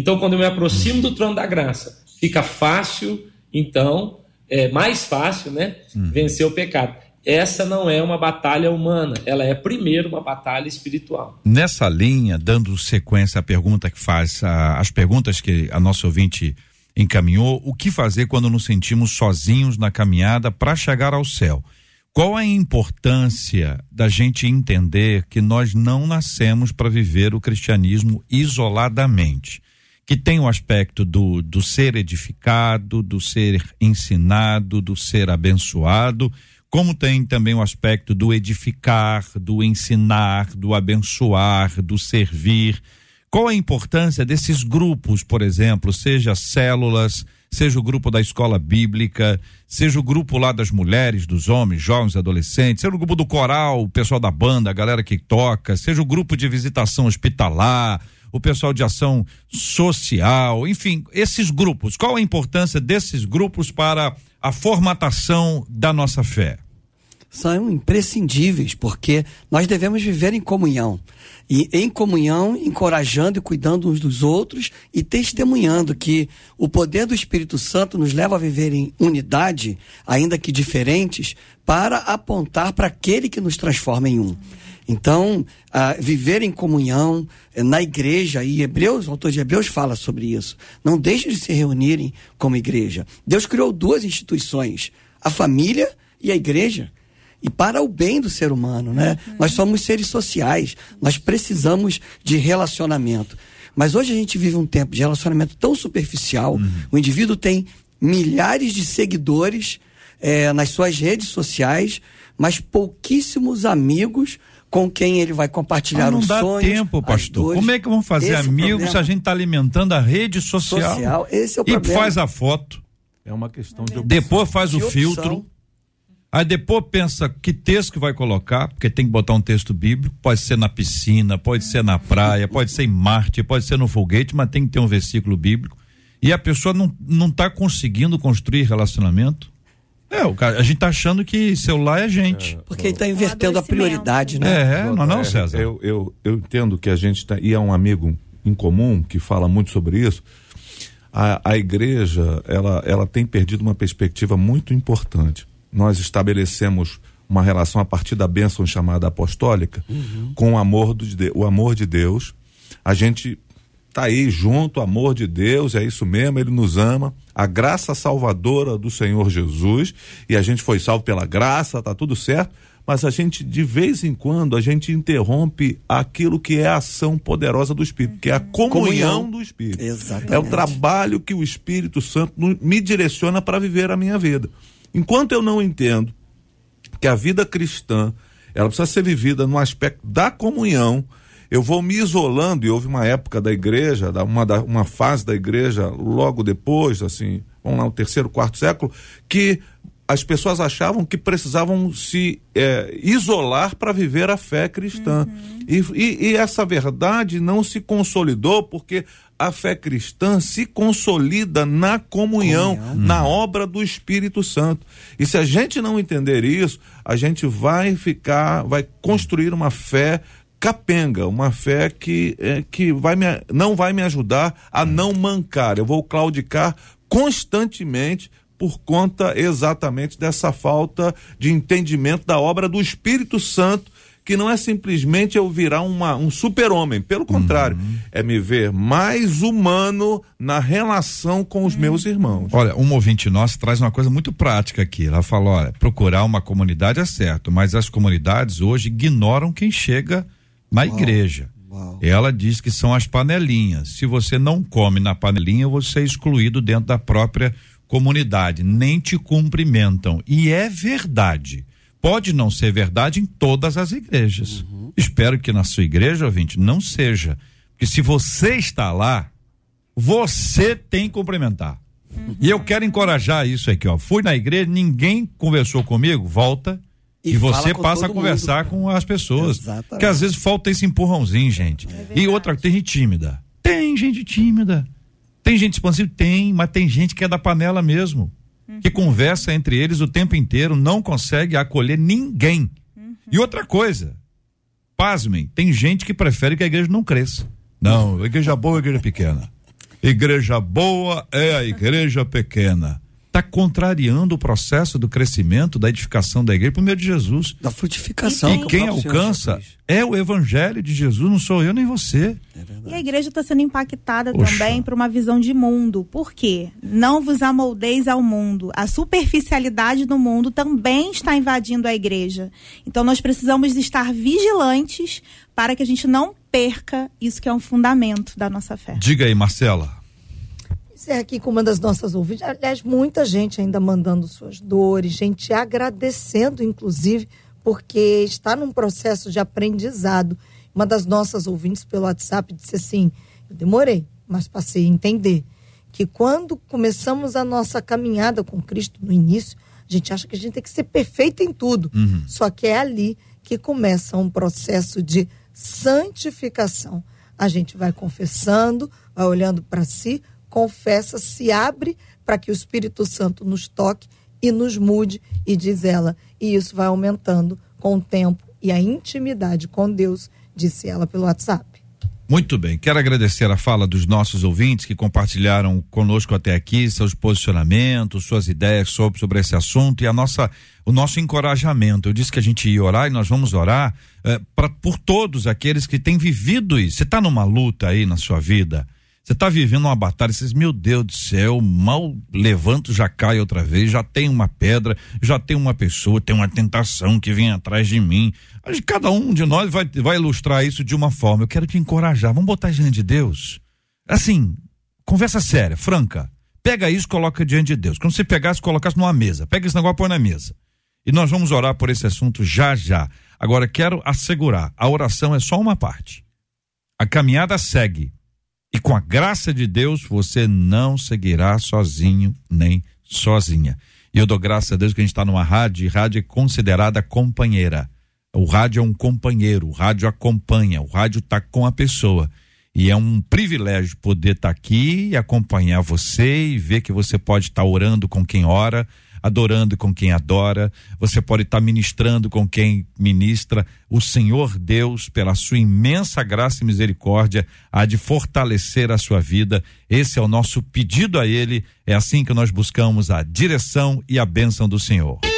Então, quando eu me aproximo do trono da graça, fica fácil, então, é mais fácil, né, hum. vencer o pecado. Essa não é uma batalha humana, ela é primeiro uma batalha espiritual. Nessa linha, dando sequência à pergunta que faz, as perguntas que a nossa ouvinte encaminhou, o que fazer quando nos sentimos sozinhos na caminhada para chegar ao céu? Qual a importância da gente entender que nós não nascemos para viver o cristianismo isoladamente? Que tem o aspecto do, do ser edificado, do ser ensinado, do ser abençoado, como tem também o aspecto do edificar, do ensinar, do abençoar, do servir. Qual a importância desses grupos, por exemplo, seja células, seja o grupo da escola bíblica, seja o grupo lá das mulheres, dos homens, jovens, adolescentes, seja o grupo do coral, o pessoal da banda, a galera que toca, seja o grupo de visitação hospitalar, o pessoal de ação social, enfim, esses grupos. Qual a importância desses grupos para a formatação da nossa fé? São imprescindíveis, porque nós devemos viver em comunhão. E em comunhão, encorajando e cuidando uns dos outros e testemunhando que o poder do Espírito Santo nos leva a viver em unidade, ainda que diferentes, para apontar para aquele que nos transforma em um. Então, viver em comunhão eh, na igreja, e Hebreus, o autor de Hebreus fala sobre isso. Não deixe de se reunirem como igreja. Deus criou duas instituições, a família e a igreja. E para o bem do ser humano, né? Uhum. Nós somos seres sociais, nós precisamos de relacionamento. Mas hoje a gente vive um tempo de relacionamento tão superficial, uhum. o indivíduo tem milhares de seguidores é, nas suas redes sociais, mas pouquíssimos amigos com quem ele vai compartilhar os sonhos. Não dá tempo, pastor. Dores. Como é que vão fazer esse amigos é se a gente está alimentando a rede social? social esse é o e problema. faz a foto. É uma questão de opção. Depois faz de o filtro. Aí depois pensa que texto que vai colocar, porque tem que botar um texto bíblico, pode ser na piscina, pode ser na praia, pode ser em Marte, pode ser no foguete, mas tem que ter um versículo bíblico. E a pessoa não, não tá conseguindo construir relacionamento. É, o cara, a gente tá achando que celular é gente. É, Porque ele tá invertendo a prioridade, né? É, não, não, César. Eu, eu, eu entendo que a gente tá, e é um amigo em comum que fala muito sobre isso. A, a igreja, ela, ela tem perdido uma perspectiva muito importante. Nós estabelecemos uma relação a partir da bênção chamada apostólica uhum. com o amor, do, o amor de Deus. A gente tá aí junto, amor de Deus, é isso mesmo, ele nos ama, a graça salvadora do Senhor Jesus, e a gente foi salvo pela graça, tá tudo certo, mas a gente de vez em quando a gente interrompe aquilo que é a ação poderosa do Espírito, que é a comunhão, comunhão. do Espírito. Exatamente. É o trabalho que o Espírito Santo me direciona para viver a minha vida. Enquanto eu não entendo que a vida cristã, ela precisa ser vivida no aspecto da comunhão, eu vou me isolando, e houve uma época da igreja, uma, uma fase da igreja, logo depois, assim, vamos lá, o terceiro, quarto século, que as pessoas achavam que precisavam se é, isolar para viver a fé cristã. Uhum. E, e, e, essa verdade não se consolidou porque a fé cristã se consolida na comunhão, comunhão, na obra do Espírito Santo. E se a gente não entender isso, a gente vai ficar, vai construir uma fé capenga, uma fé que, é, que vai me, não vai me ajudar a não mancar. Eu vou claudicar constantemente por conta exatamente dessa falta de entendimento da obra do Espírito Santo que não é simplesmente eu virar uma, um super-homem, pelo contrário, uhum. é me ver mais humano na relação com os uhum. meus irmãos. Olha, um ouvinte nosso traz uma coisa muito prática aqui. Ela falou: olha, procurar uma comunidade é certo, mas as comunidades hoje ignoram quem chega na Uau. igreja. Uau. Ela diz que são as panelinhas. Se você não come na panelinha, você é excluído dentro da própria comunidade. Nem te cumprimentam. E é verdade. Pode não ser verdade em todas as igrejas. Uhum. Espero que na sua igreja, ouvinte, não seja. Porque se você está lá, você tem que cumprimentar. Uhum. E eu quero encorajar isso aqui, ó. Fui na igreja, ninguém conversou comigo, volta. E, e você passa a conversar mundo. com as pessoas. Exatamente. Que às vezes falta esse empurrãozinho, gente. É e outra, tem gente tímida. Tem gente tímida. Tem gente expansiva? Tem, mas tem gente que é da panela mesmo que conversa entre eles o tempo inteiro, não consegue acolher ninguém. Uhum. E outra coisa, pasmem, tem gente que prefere que a igreja não cresça. Não, igreja boa é igreja pequena. Igreja boa é a igreja pequena está contrariando o processo do crescimento, da edificação da igreja por meio de Jesus. Da frutificação. E quem alcança é o evangelho de Jesus, não sou eu nem você. É e a igreja está sendo impactada Poxa. também por uma visão de mundo. Por quê? Não vos amoldeis ao mundo. A superficialidade do mundo também está invadindo a igreja. Então nós precisamos estar vigilantes para que a gente não perca isso que é um fundamento da nossa fé. Diga aí, Marcela encerra aqui com uma das nossas ouvintes. Aliás, muita gente ainda mandando suas dores, gente agradecendo, inclusive, porque está num processo de aprendizado. Uma das nossas ouvintes pelo WhatsApp disse assim: Eu demorei, mas passei a entender que quando começamos a nossa caminhada com Cristo no início, a gente acha que a gente tem que ser perfeito em tudo. Uhum. Só que é ali que começa um processo de santificação. A gente vai confessando, vai olhando para si, confessa, se abre para que o Espírito Santo nos toque e nos mude, e diz ela. E isso vai aumentando com o tempo e a intimidade com Deus, disse ela pelo WhatsApp. Muito bem, quero agradecer a fala dos nossos ouvintes que compartilharam conosco até aqui seus posicionamentos, suas ideias sobre, sobre esse assunto e a nossa, o nosso encorajamento. Eu disse que a gente ia orar e nós vamos orar eh, pra, por todos aqueles que têm vivido isso. Você está numa luta aí na sua vida, você está vivendo uma batalha, você diz, meu Deus do céu, mal levanto, já cai outra vez, já tem uma pedra, já tem uma pessoa, tem uma tentação que vem atrás de mim. Cada um de nós vai, vai ilustrar isso de uma forma. Eu quero te encorajar, vamos botar diante de Deus. Assim, conversa séria, franca. Pega isso, coloca diante de Deus. Quando você pegasse, colocasse numa mesa. Pega esse negócio, põe na mesa. E nós vamos orar por esse assunto já já. Agora, quero assegurar, a oração é só uma parte. A caminhada segue e com a graça de Deus, você não seguirá sozinho nem sozinha. E eu dou graças a Deus que a gente está numa rádio, e rádio é considerada companheira. O rádio é um companheiro, o rádio acompanha, o rádio está com a pessoa. E é um privilégio poder estar tá aqui e acompanhar você e ver que você pode estar tá orando com quem ora, adorando com quem adora, você pode estar ministrando com quem ministra. O Senhor Deus, pela sua imensa graça e misericórdia, há de fortalecer a sua vida. Esse é o nosso pedido a Ele. É assim que nós buscamos a direção e a bênção do Senhor.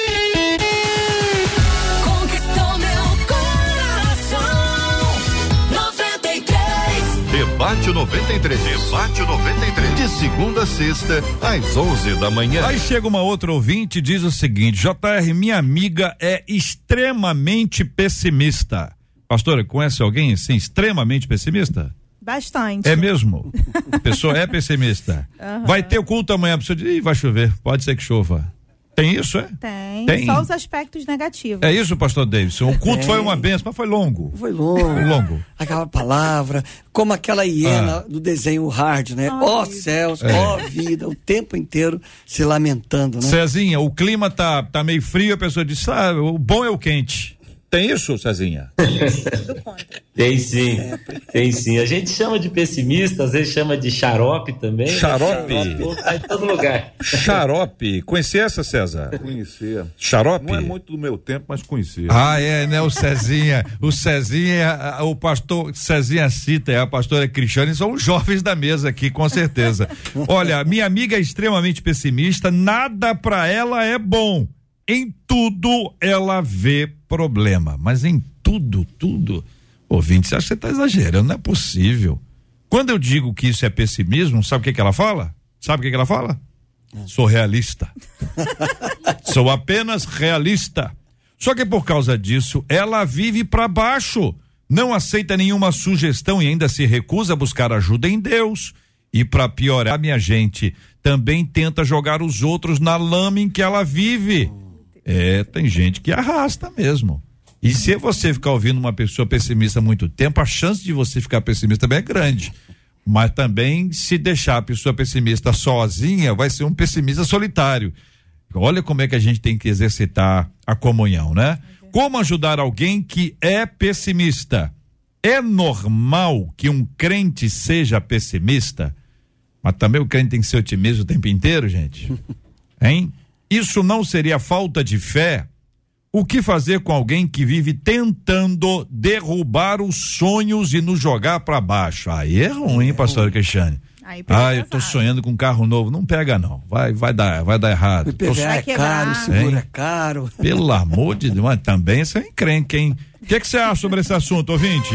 Debate 93. Debate 93. De segunda a sexta, às 11 da manhã. Aí chega uma outra ouvinte e diz o seguinte: JR, minha amiga é extremamente pessimista. Pastora, conhece alguém assim, extremamente pessimista? Bastante. É mesmo? A pessoa é pessimista. Uhum. Vai ter culto amanhã, a pessoa diz, vai chover, pode ser que chova. Tem isso, é? Tem. Tem. Só os aspectos negativos. É isso, pastor Davidson. O culto Tem. foi uma benção, mas foi longo. Foi longo. Foi longo. Aquela palavra, como aquela hiena ah. do desenho hard, né? Ó oh, céus, é. ó oh, vida, o tempo inteiro se lamentando, né? Cezinha, o clima tá, tá meio frio, a pessoa diz, ah, o bom é o quente. Tem isso, Cezinha? tem sim, tem sim. A gente chama de pessimista, às vezes chama de xarope também. Né? Xarope? Né? Xarope tá em todo lugar. Xarope. Conhecia essa, César? Conhecia. Xarope? Não é muito do meu tempo, mas conhecia. Ah, é, né? O Cezinha. o Cezinha, o pastor Cezinha Cita e a pastora Cristiane são os jovens da mesa aqui, com certeza. Olha, minha amiga é extremamente pessimista, nada para ela é bom. Em tudo ela vê problema, mas em tudo, tudo. Ouvinte, você acha que você está exagerando? Não é possível. Quando eu digo que isso é pessimismo, sabe o que, que ela fala? Sabe o que, que ela fala? Sou realista. Sou apenas realista. Só que por causa disso, ela vive para baixo, não aceita nenhuma sugestão e ainda se recusa a buscar ajuda em Deus. E para piorar, minha gente, também tenta jogar os outros na lama em que ela vive. É, tem gente que arrasta mesmo. E se você ficar ouvindo uma pessoa pessimista há muito tempo, a chance de você ficar pessimista também é grande. Mas também, se deixar a pessoa pessimista sozinha, vai ser um pessimista solitário. Olha como é que a gente tem que exercitar a comunhão, né? Como ajudar alguém que é pessimista? É normal que um crente seja pessimista? Mas também o crente tem que ser otimista o tempo inteiro, gente? Hein? Isso não seria falta de fé? O que fazer com alguém que vive tentando derrubar os sonhos e nos jogar para baixo? Aí é ruim, é pastor Cristiane. ah, eu tô sonhando com um carro novo. Não pega, não. Vai, vai dar, vai dar errado. O IPVA é caro, seguro é caro. Pelo amor de Deus, mas também você é encrenque, hein? O que você acha sobre esse assunto, ouvinte?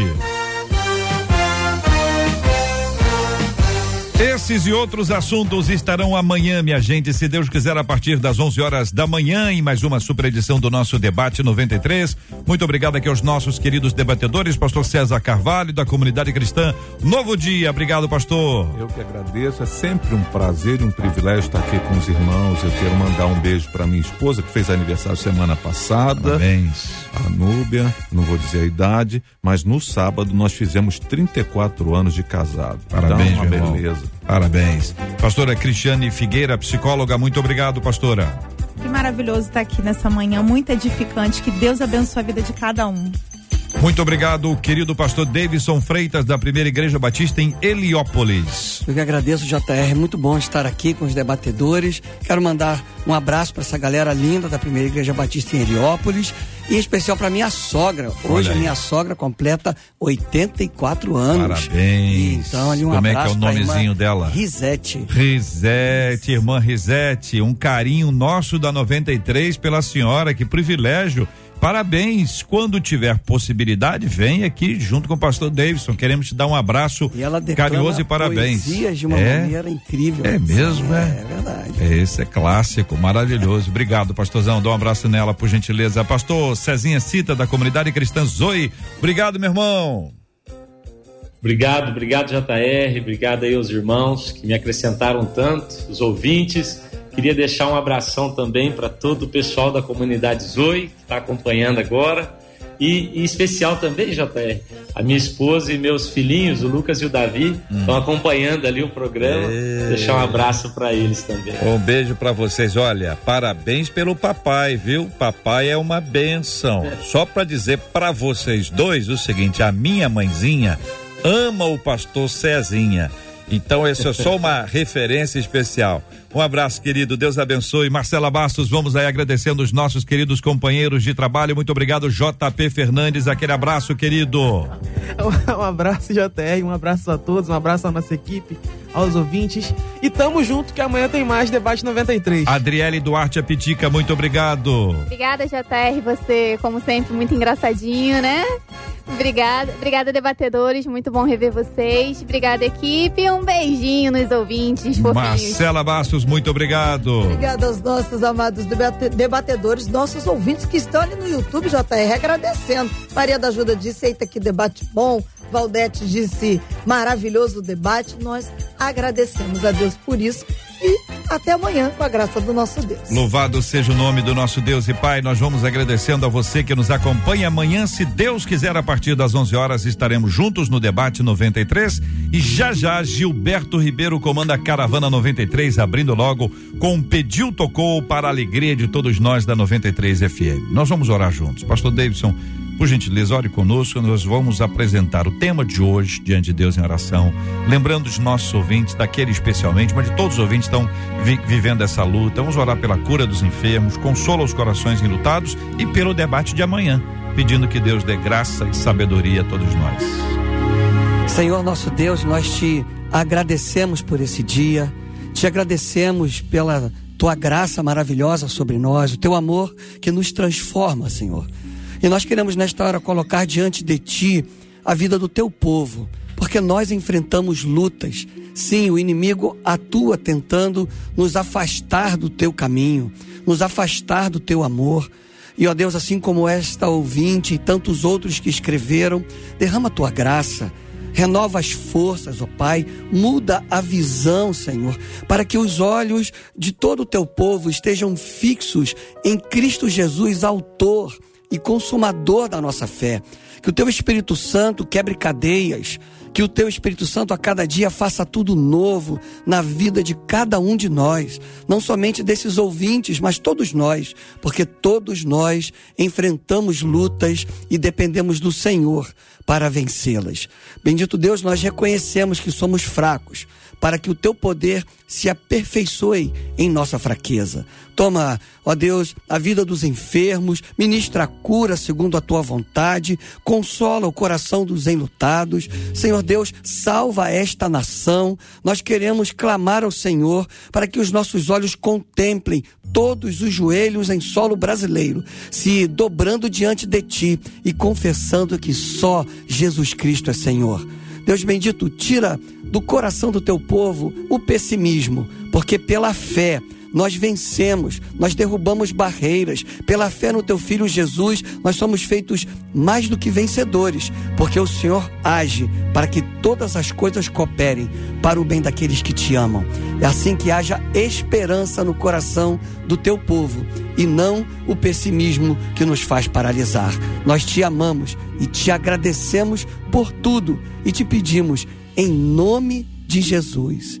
Esses e outros assuntos estarão amanhã, minha gente, se Deus quiser, a partir das 11 horas da manhã, em mais uma super edição do nosso debate 93. Muito obrigado aqui aos nossos queridos debatedores, pastor César Carvalho, da comunidade cristã. Novo dia, obrigado, pastor. Eu que agradeço, é sempre um prazer e um privilégio estar aqui com os irmãos. Eu quero mandar um beijo para minha esposa, que fez aniversário semana passada. Parabéns. A Núbia, não vou dizer a idade, mas no sábado nós fizemos 34 anos de casado. Parabéns, uma beleza. Parabéns. Pastora Cristiane Figueira, psicóloga, muito obrigado, pastora. Que maravilhoso estar aqui nessa manhã, muito edificante. Que Deus abençoe a vida de cada um. Muito obrigado, querido pastor Davidson Freitas, da Primeira Igreja Batista em Heliópolis. Eu que agradeço, JR. Muito bom estar aqui com os debatedores. Quero mandar um abraço para essa galera linda da Primeira Igreja Batista em Heliópolis. E em especial para minha sogra. Hoje a minha sogra completa 84 anos. Parabéns. Então, ali um Como é que é o nomezinho dela? Risete. Risete, irmã Risete. Um carinho nosso da 93 pela senhora. Que privilégio Parabéns. Quando tiver possibilidade, vem aqui junto com o pastor Davidson. Queremos te dar um abraço carinhoso e parabéns. de uma é, maneira incrível. É mesmo, é? É verdade. É, esse é clássico, maravilhoso. Obrigado, pastorzão. Dá um abraço nela, por gentileza. Pastor Cezinha Cita, da comunidade cristã Zoe. Obrigado, meu irmão. Obrigado, obrigado, JR. Obrigado aí aos irmãos que me acrescentaram tanto, os ouvintes. Queria deixar um abração também para todo o pessoal da comunidade Zoe, que está acompanhando agora. E, e, especial também, JR, a minha esposa e meus filhinhos, o Lucas e o Davi, estão hum. acompanhando ali o programa. Deixar um abraço para eles também. Um beijo para vocês. Olha, parabéns pelo papai, viu? Papai é uma benção. É. Só para dizer para vocês dois o seguinte: a minha mãezinha ama o pastor Cezinha. Então, essa é só uma referência especial. Um abraço, querido. Deus abençoe. Marcela Bastos, vamos aí agradecendo os nossos queridos companheiros de trabalho. Muito obrigado, JP Fernandes. Aquele abraço, querido. Um abraço, JR. Um abraço a todos. Um abraço à nossa equipe, aos ouvintes. E tamo junto, que amanhã tem mais Debate 93. Adriele Duarte Apitica, muito obrigado. Obrigada, JR. Você, como sempre, muito engraçadinho, né? Obrigada, obrigada, debatedores. Muito bom rever vocês. Obrigada, equipe. Um beijinho nos ouvintes. Marcela Bastos, muito obrigado. Obrigada aos nossos amados debatedores, nossos ouvintes que estão ali no YouTube, JR, agradecendo. Maria da Ajuda disse: eita, que debate bom. Valdete disse: maravilhoso debate. Nós agradecemos a Deus por isso e até amanhã, com a graça do nosso Deus. Louvado seja o nome do nosso Deus e Pai. Nós vamos agradecendo a você que nos acompanha. Amanhã, se Deus quiser, a partir das 11 horas, estaremos juntos no debate 93. E já já, Gilberto Ribeiro comanda a Caravana 93, abrindo logo com um pediu tocou para a alegria de todos nós da 93 FM. Nós vamos orar juntos. Pastor Davidson Por gentileza, ore conosco, nós vamos apresentar o tema de hoje diante de Deus em oração, lembrando os nossos ouvintes, daquele especialmente, mas de todos os ouvintes estão vi vivendo essa luta. Vamos orar pela cura dos enfermos, consola os corações enlutados e pelo debate de amanhã, pedindo que Deus dê graça e sabedoria a todos nós. Senhor nosso Deus, nós te agradecemos por esse dia, te agradecemos pela tua graça maravilhosa sobre nós, o teu amor que nos transforma, Senhor. E nós queremos nesta hora colocar diante de ti a vida do teu povo, porque nós enfrentamos lutas. Sim, o inimigo atua tentando nos afastar do teu caminho, nos afastar do teu amor. E ó Deus, assim como esta ouvinte e tantos outros que escreveram, derrama a tua graça renova as forças, ó Pai, muda a visão, Senhor, para que os olhos de todo o teu povo estejam fixos em Cristo Jesus, autor e consumador da nossa fé. Que o teu Espírito Santo quebre cadeias, que o teu Espírito Santo a cada dia faça tudo novo na vida de cada um de nós, não somente desses ouvintes, mas todos nós, porque todos nós enfrentamos lutas e dependemos do Senhor para vencê-las. Bendito Deus, nós reconhecemos que somos fracos, para que o teu poder se aperfeiçoe em nossa fraqueza. Toma, ó Deus, a vida dos enfermos, ministra a cura segundo a tua vontade, consola o coração dos enlutados. Senhor Deus, salva esta nação. Nós queremos clamar ao Senhor para que os nossos olhos contemplem todos os joelhos em solo brasileiro, se dobrando diante de ti e confessando que só Jesus Cristo é Senhor. Deus bendito, tira do coração do teu povo o pessimismo, porque pela fé nós vencemos, nós derrubamos barreiras. Pela fé no teu filho Jesus, nós somos feitos mais do que vencedores, porque o Senhor age para que todas as coisas cooperem para o bem daqueles que te amam. É assim que haja esperança no coração do teu povo e não o pessimismo que nos faz paralisar. Nós te amamos e te agradecemos por tudo e te pedimos em nome de Jesus.